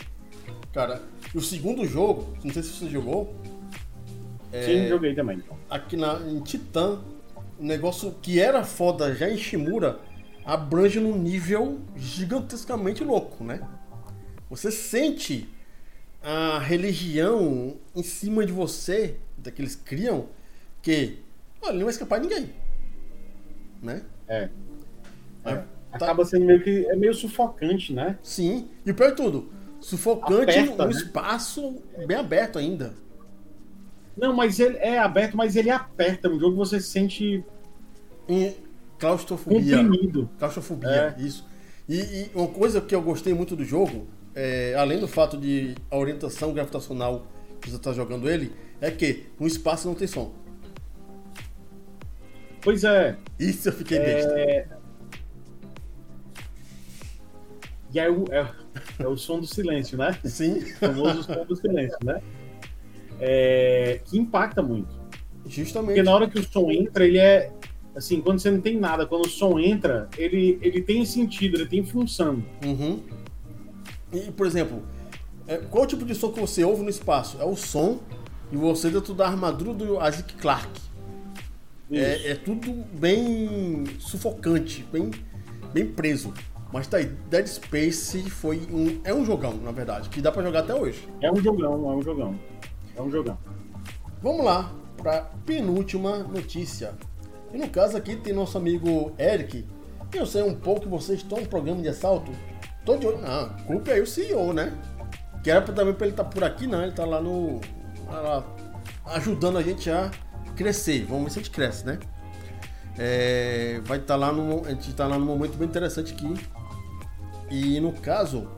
Speaker 2: Cara, o segundo jogo, não sei se você jogou.
Speaker 1: É, Sim, joguei também.
Speaker 2: Aqui na, em Titã, um negócio que era foda já em Shimura abrange num nível gigantescamente louco, né? Você sente a religião em cima de você, daqueles criam, que olha, não vai escapar ninguém. Né?
Speaker 1: É. é. Tá. Acaba sendo meio que. É meio sufocante, né?
Speaker 2: Sim. E o pior de tudo, Sufocante Aperta, um né? espaço bem aberto ainda.
Speaker 1: Não, mas ele é aberto, mas ele aperta. Um jogo que você se sente.
Speaker 2: Em claustrofobia. Comprimido. Claustrofobia, é. isso. E, e, uma coisa que eu gostei muito do jogo, é, além do fato de a orientação gravitacional que você está jogando ele, é que no espaço não tem som.
Speaker 1: Pois é.
Speaker 2: Isso eu fiquei é... besta.
Speaker 1: E aí, é, é o som do silêncio, né?
Speaker 2: Sim.
Speaker 1: O famoso som do silêncio, né? É, que impacta muito.
Speaker 2: Justamente.
Speaker 1: Porque na hora que o som entra, ele é. Assim, quando você não tem nada, quando o som entra, ele, ele tem sentido, ele tem função.
Speaker 2: Uhum. E, por exemplo, é, qual tipo de som que você ouve no espaço? É o som e você dentro da armadura do Isaac Clarke. É, é, tudo bem sufocante, bem, bem preso. Mas tá aí, Dead Space foi um. É um jogão, na verdade, que dá para jogar até hoje.
Speaker 1: É um jogão, é um jogão. É um jogão.
Speaker 2: Vamos lá para penúltima notícia. E no caso aqui tem nosso amigo Eric. Eu sei um pouco que vocês estão no programa de assalto. Tô de olho. Não, culpa aí o CEO, né? Que era também pra ele estar tá por aqui, não. Ele tá lá no. Lá, ajudando a gente a crescer. Vamos ver se a gente cresce, né? É, vai estar tá lá no. A gente está lá num momento bem interessante aqui e no caso,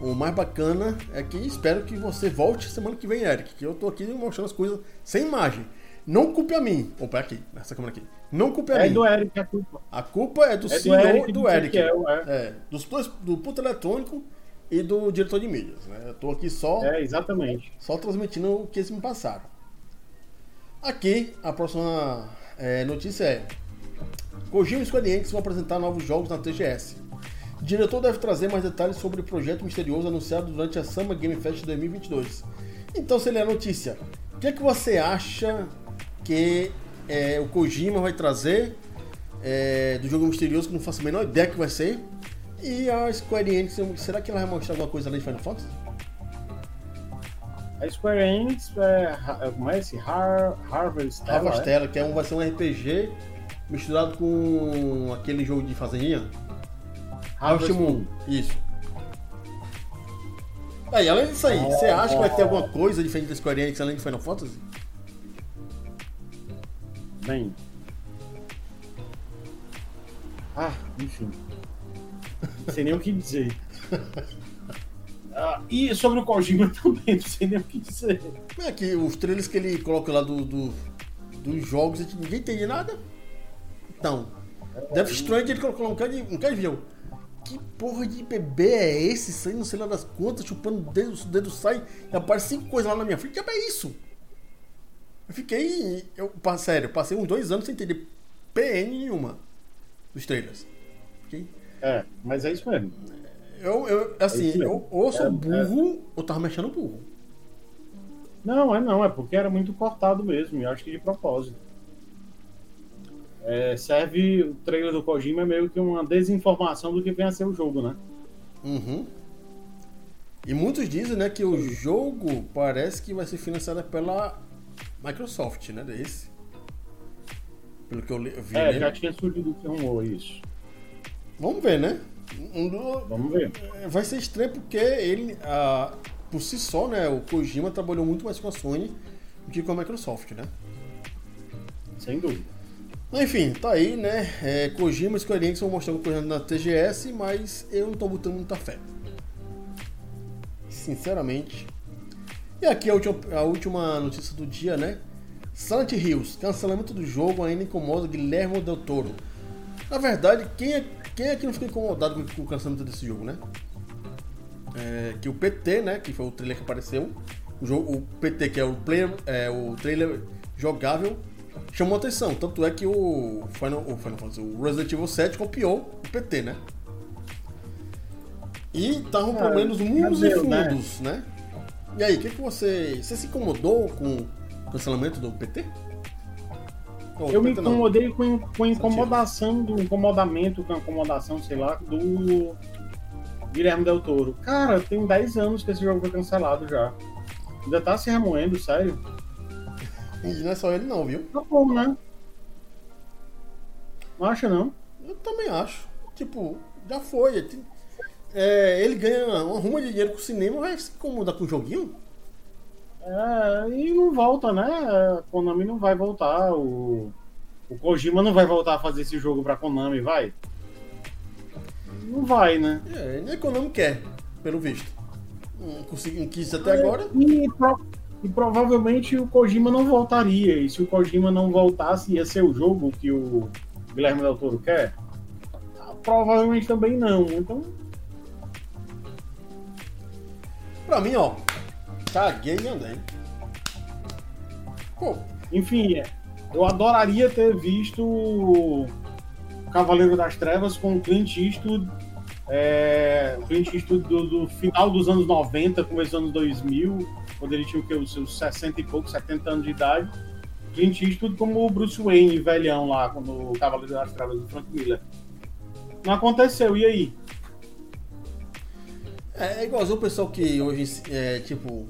Speaker 2: o mais bacana é que espero que você volte semana que vem, Eric, que eu tô aqui mostrando as coisas sem imagem. Não culpe a mim. Opa, é aqui, nessa câmera aqui. Não culpe a
Speaker 1: é
Speaker 2: mim.
Speaker 1: É do Eric a culpa.
Speaker 2: A culpa é do é CEO do Eric. Do, Eric. É, é, dos dois, do puto eletrônico e do diretor de mídias. Né? Eu tô aqui só.
Speaker 1: É, exatamente.
Speaker 2: Só transmitindo o que eles me passaram. Aqui, a próxima é, notícia é: Kojima e Square Enix vão apresentar novos jogos na TGS. O diretor deve trazer mais detalhes sobre o projeto misterioso anunciado durante a Summer Game Fest 2022. Então, se ele é notícia, o que, é que você acha que é, o Kojima vai trazer é, do jogo misterioso, que não faço a menor ideia que vai ser? E a Square Enix, será que ela vai mostrar alguma coisa além de Final Fantasy?
Speaker 1: A Square Enix é, é como é esse? Har, Harvest
Speaker 2: Harvest é? que é um, vai ser um RPG misturado com aquele jogo de fazendinha. Harvest Moon. Isso. Aí, além disso aí, você acha que vai ter alguma coisa diferente da Square Enix além de Final Fantasy?
Speaker 1: Bem. Ah, enfim. Não sei nem o que dizer. Ah, e sobre o Kojima também, não sei nem o que dizer.
Speaker 2: É que os trailers que ele coloca lá do, do dos jogos, ninguém entende nada. Então, Death Stranding ele colocou lá um cara de, um cara de viu que porra de bebê é esse? Saindo, não sei lá das contas, chupando o dedo, o dedo sai e aparece cinco coisas lá na minha frente. Que é isso? Eu fiquei. Eu, sério, passei uns dois anos sem entender PN nenhuma dos trailers.
Speaker 1: Fiquei... É, mas é isso mesmo.
Speaker 2: Eu, eu assim, é eu, ou sou é, burro é... ou tava mexendo burro.
Speaker 1: Não, é não, é porque era muito cortado mesmo, e acho que de propósito. É, serve o trailer do Kojima é meio que uma desinformação do que vem a ser o jogo, né?
Speaker 2: Uhum. E muitos dizem, né, que o jogo parece que vai ser financiado pela Microsoft, né? Desse. Pelo que eu vi.
Speaker 1: É, já tinha surgido que rumor isso.
Speaker 2: Vamos ver, né?
Speaker 1: Vamos ver.
Speaker 2: É, vai ser estranho porque ele, ah, por si só, né, o Kojima trabalhou muito mais com a Sony do que com a Microsoft, né?
Speaker 1: Sem dúvida.
Speaker 2: Enfim, tá aí, né? É, Kojima e Square Enix vão mostrar alguma coisa na TGS, mas eu não tô botando muita fé. Sinceramente. E aqui a última, a última notícia do dia, né? Silent Hills, cancelamento do jogo ainda incomoda Guilherme Del Toro. Na verdade, quem é, quem é que não ficou incomodado com, com o cancelamento desse jogo, né? É, que o PT, né? Que foi o trailer que apareceu. O, jogo, o PT, que é o, player, é, o trailer jogável, chamou atenção. Tanto é que o Final, o, Final Fantasy, o Resident Evil 7 copiou o PT, né? E estavam ah, menos mundos e né? fundos, né? né? E aí, o que, que você. Você se incomodou com o cancelamento do PT?
Speaker 1: eu me incomodei com, com incomodação do incomodamento, com a incomodação, sei lá, do Guilherme Del Toro. Cara, tem 10 anos que esse jogo foi cancelado já. Ainda tá se remoendo, sério.
Speaker 2: E não é só ele não, viu?
Speaker 1: Tá bom, né? Não acha não?
Speaker 2: Eu também acho. Tipo, já foi. É, ele ganha uma ruma de dinheiro com o cinema, vai se incomodar com o joguinho?
Speaker 1: É, e não volta, né? Konami não vai voltar. O, o Kojima não vai voltar a fazer esse jogo pra Konami, vai? Não vai, né?
Speaker 2: É, nem a Konami quer, pelo visto. Não consegui, quis até agora.
Speaker 1: E, e, provavelmente o Kojima não voltaria. E se o Kojima não voltasse, ia ser o jogo que o Guilherme Del Toro quer? Provavelmente também não. Então.
Speaker 2: Pra mim, ó, Caguei e andei.
Speaker 1: Pô. Enfim, é, eu adoraria ter visto Cavaleiro das Trevas com o Clint Eastwood, é, Clint Eastwood do, do, final dos anos 90, começo dos anos 2000, quando ele tinha o que, os seus 60 e poucos, 70 anos de idade. Clint Eastwood como o Bruce Wayne, velhão lá, quando o Cavaleiro das Trevas do Frank Miller. Não aconteceu, e aí?
Speaker 2: É, é igualzinho o pessoal que hoje, é, tipo,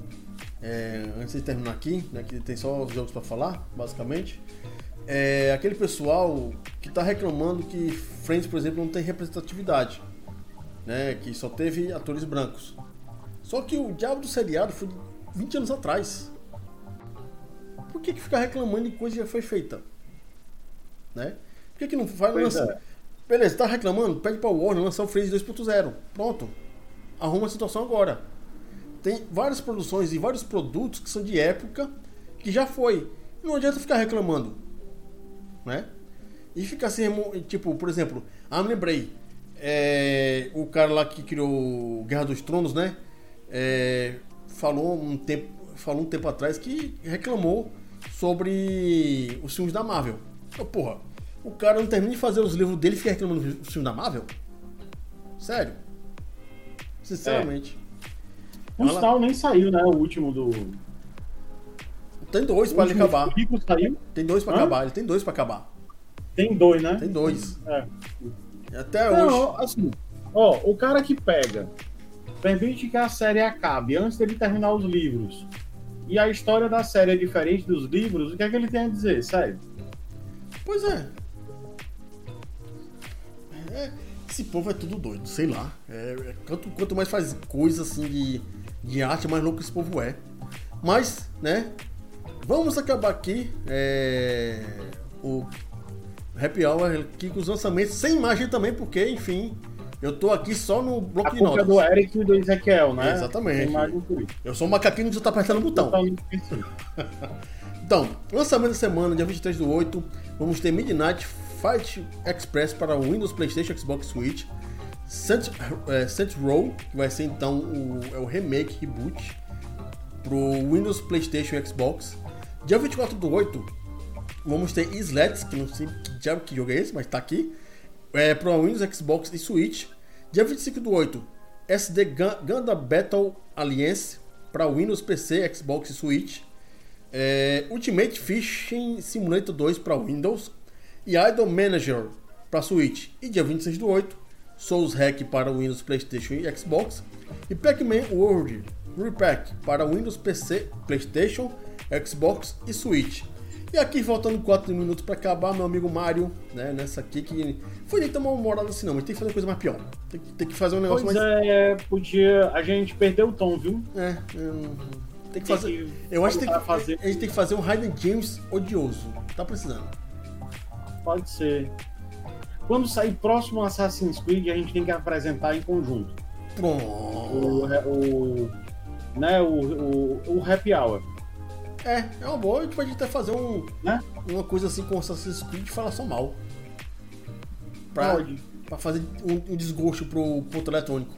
Speaker 2: é, antes de terminar aqui, né, que tem só os jogos para falar, basicamente, é aquele pessoal que está reclamando que Friends, por exemplo, não tem representatividade, né, que só teve atores brancos. Só que o diabo do seriado foi 20 anos atrás. Por que, que ficar reclamando de coisa que já foi feita? Né? Por que, que não vai lançar? É. Beleza, tá reclamando? Pede pra Warner lançar o Friends 2.0. Pronto. Arruma a situação agora tem várias produções e vários produtos que são de época que já foi. Não adianta ficar reclamando, né? E ficar assim, tipo, por exemplo, ah, me lembrei, é, o cara lá que criou Guerra dos Tronos, né? É, falou um tempo, falou um tempo atrás que reclamou sobre os filmes da Marvel. Oh, porra, o cara não termina de fazer os livros dele e fica reclamando dos filmes da Marvel? Sério? Sinceramente. É.
Speaker 1: O Ela... Stal nem saiu, né? O último do.
Speaker 2: Tem dois pra ele acabar. Saiu? Tem dois pra Hã? acabar, ele tem dois pra acabar.
Speaker 1: Tem dois, né?
Speaker 2: Tem dois. É. Até
Speaker 1: Não, hoje. Assim, ó, o cara que pega, permite que a série acabe antes dele terminar os livros. E a história da série é diferente dos livros, o que é que ele tem a dizer, sério?
Speaker 2: Pois é. é esse povo é tudo doido, sei lá. É, é quanto, quanto mais faz coisa assim de de arte mais louco esse povo é. Mas, né? Vamos acabar aqui é, o Happy Hour aqui com os lançamentos sem imagem também, porque, enfim, eu tô aqui só no bloco a de notas.
Speaker 1: do Eric e do Ezequiel, né?
Speaker 2: exatamente. Eu sou um macaquinho que já tá apertando o botão. então, lançamento da semana, dia 23 do 8, vamos ter Midnight Fight Express para Windows, Playstation, Xbox Switch. Saints, é, Saints Row, que vai ser então o, é o remake, reboot, pro Windows, Playstation e Xbox. Dia 24 do 8, vamos ter Sleds, que não sei que diabo que jogo é esse, mas tá aqui, é, pro Windows, Xbox e Switch. Dia 25 do 8, SD Gundam Battle Alliance para Windows, PC, Xbox e Switch. É, Ultimate Fishing Simulator 2 para Windows e Idol Manager para Switch. E dia 26 do 8, Souls Hack para Windows, PlayStation e Xbox, e Pac-Man World Repack para Windows, PC, PlayStation, Xbox e Switch. E aqui faltando 4 minutos para acabar, meu amigo Mario, né, nessa aqui que foi nem tomar uma morada assim não, mas tem que fazer uma coisa mais pior. Tem que, tem que fazer um negócio
Speaker 1: pois
Speaker 2: mais...
Speaker 1: é, podia, a gente perdeu o tom, viu?
Speaker 2: É, é tem que tem fazer, que eu acho que tem que, fazer... a gente tem que fazer um Raiden James odioso, tá precisando.
Speaker 1: Pode ser. Quando sair próximo Assassin's Creed, a gente tem que apresentar em conjunto.
Speaker 2: O,
Speaker 1: o, né, o, o, o happy hour.
Speaker 2: É, é uma boa, a gente pode até fazer um,
Speaker 1: Né?
Speaker 2: uma coisa assim com Assassin's Creed e falar só mal. Pra,
Speaker 1: Pode.
Speaker 2: pra fazer um, um desgosto pro ponto eletrônico.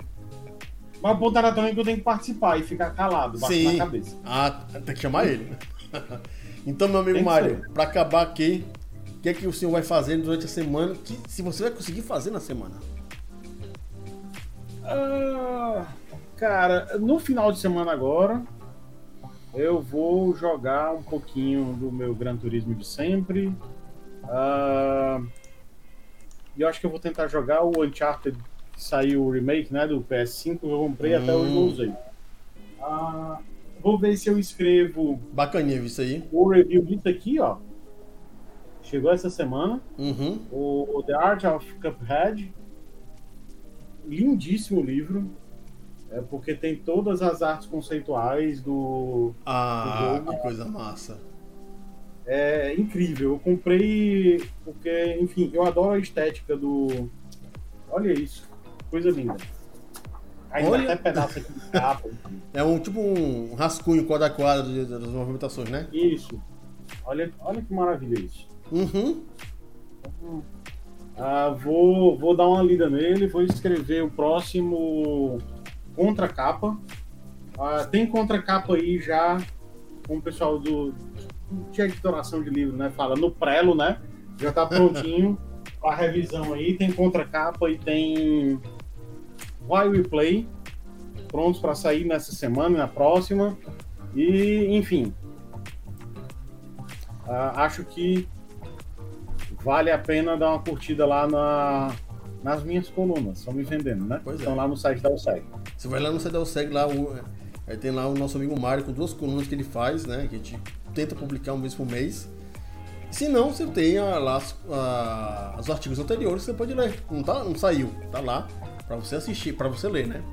Speaker 1: Mas o ponto eletrônico eu tenho que participar e ficar calado, baixo na cabeça.
Speaker 2: Ah, tem que chamar ele. então, meu amigo
Speaker 1: Tem
Speaker 2: Mário,
Speaker 1: ser.
Speaker 2: pra acabar aqui, o que é que o senhor vai fazer durante a semana? Que, se você vai conseguir fazer na semana.
Speaker 1: Ah, cara, no final de semana agora, eu vou jogar um pouquinho do meu Gran Turismo de sempre. Ah, e eu acho que eu vou tentar jogar o Uncharted que saiu o remake, né, do PS5 que eu comprei até hoje não
Speaker 2: Hum.
Speaker 1: usei. Ah, vou ver se eu escrevo
Speaker 2: Bacaninha isso aí.
Speaker 1: o review disso aqui, ó. Chegou essa semana.
Speaker 2: Uhum.
Speaker 1: O, o The Art of Cuphead. Lindíssimo livro. É porque tem todas as artes conceituais do.
Speaker 2: Ah,
Speaker 1: Do
Speaker 2: que coisa massa.
Speaker 1: É incrível. Eu comprei porque, enfim, eu adoro a estética do. Olha isso. Coisa linda. Ainda
Speaker 2: Olha.
Speaker 1: até pedaço aqui de capa.
Speaker 2: É um tipo um rascunho quadro a quadro de- das movimentações, né?
Speaker 1: Isso. Olha, olha que maravilha isso.
Speaker 2: Uhum.
Speaker 1: Ah, vou, vou dar uma lida nele, vou escrever o próximo contracapa. Ah, tem contracapa aí já com o pessoal do de editoração de livro, né? Fala no prelo, né? Já tá prontinho a revisão aí. Tem contracapa e tem Why We Play prontos para sair nessa semana e na próxima. E, enfim, ah, acho que vale a pena dar uma curtida lá na, nas minhas colunas. Estão me vendendo, né?
Speaker 2: Pois é.
Speaker 1: Estão lá no site da USEG.
Speaker 2: Você vai lá no CDL Segue lá, o, aí tem lá o nosso amigo Mário com duas colunas que ele faz, né? Que a gente tenta publicar uma vez por mês. Se não, você tem lá os artigos anteriores que você pode ler. Não, tá, não saiu, tá lá pra você assistir, pra você ler, né?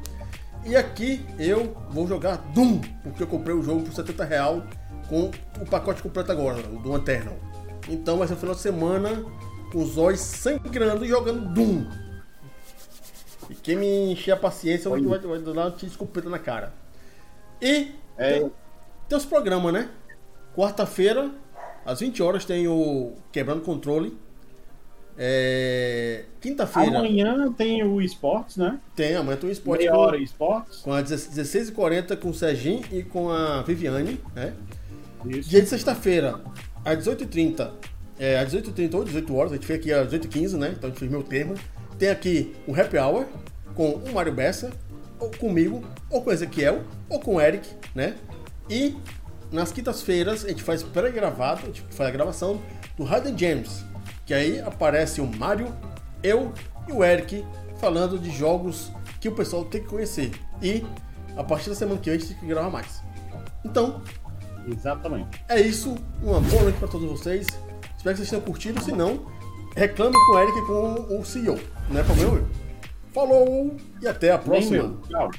Speaker 2: E aqui eu vou jogar Doom, porque eu comprei o jogo por 70 real com o pacote completo agora, o Doom Eternal. Então vai ser um final de semana com os olhos sangrando e jogando Doom. E quem me encher a paciência vai, vai, vai dar uma tiro de escopeta na cara. E
Speaker 1: É,
Speaker 2: tem os programas, né? Quarta-feira, às 20 horas, tem o Quebrando Controle. É... Quinta-feira
Speaker 1: amanhã tem o esportes, né?
Speaker 2: tem, amanhã tem o esporte
Speaker 1: Meia
Speaker 2: com,
Speaker 1: hora esportes.
Speaker 2: com a 16h40 com o Serginho e com a Viviane, né?
Speaker 1: Isso.
Speaker 2: Dia de sexta-feira, às 18h30, é, às 18h30 ou 18 horas, a gente fez aqui às 18h15, né? Então a gente fez meu termo. Tem aqui o Happy Hour com o Mário Bessa, ou comigo, ou com o Ezequiel, ou com o Eric, né? E nas quintas-feiras a gente faz pré-gravado, a gente faz a gravação do Hidden Gems, que aí aparece o Mário, eu e o Eric falando de jogos que o pessoal tem que conhecer. E a partir da semana que vem a gente tem que gravar mais. Então,
Speaker 1: Exatamente.
Speaker 2: é isso. Uma boa noite para todos vocês. Espero que vocês tenham curtido. Se não, reclame com o Eric e com o CEO. Não é problema meu. Falou e até a próxima.
Speaker 1: Tchau.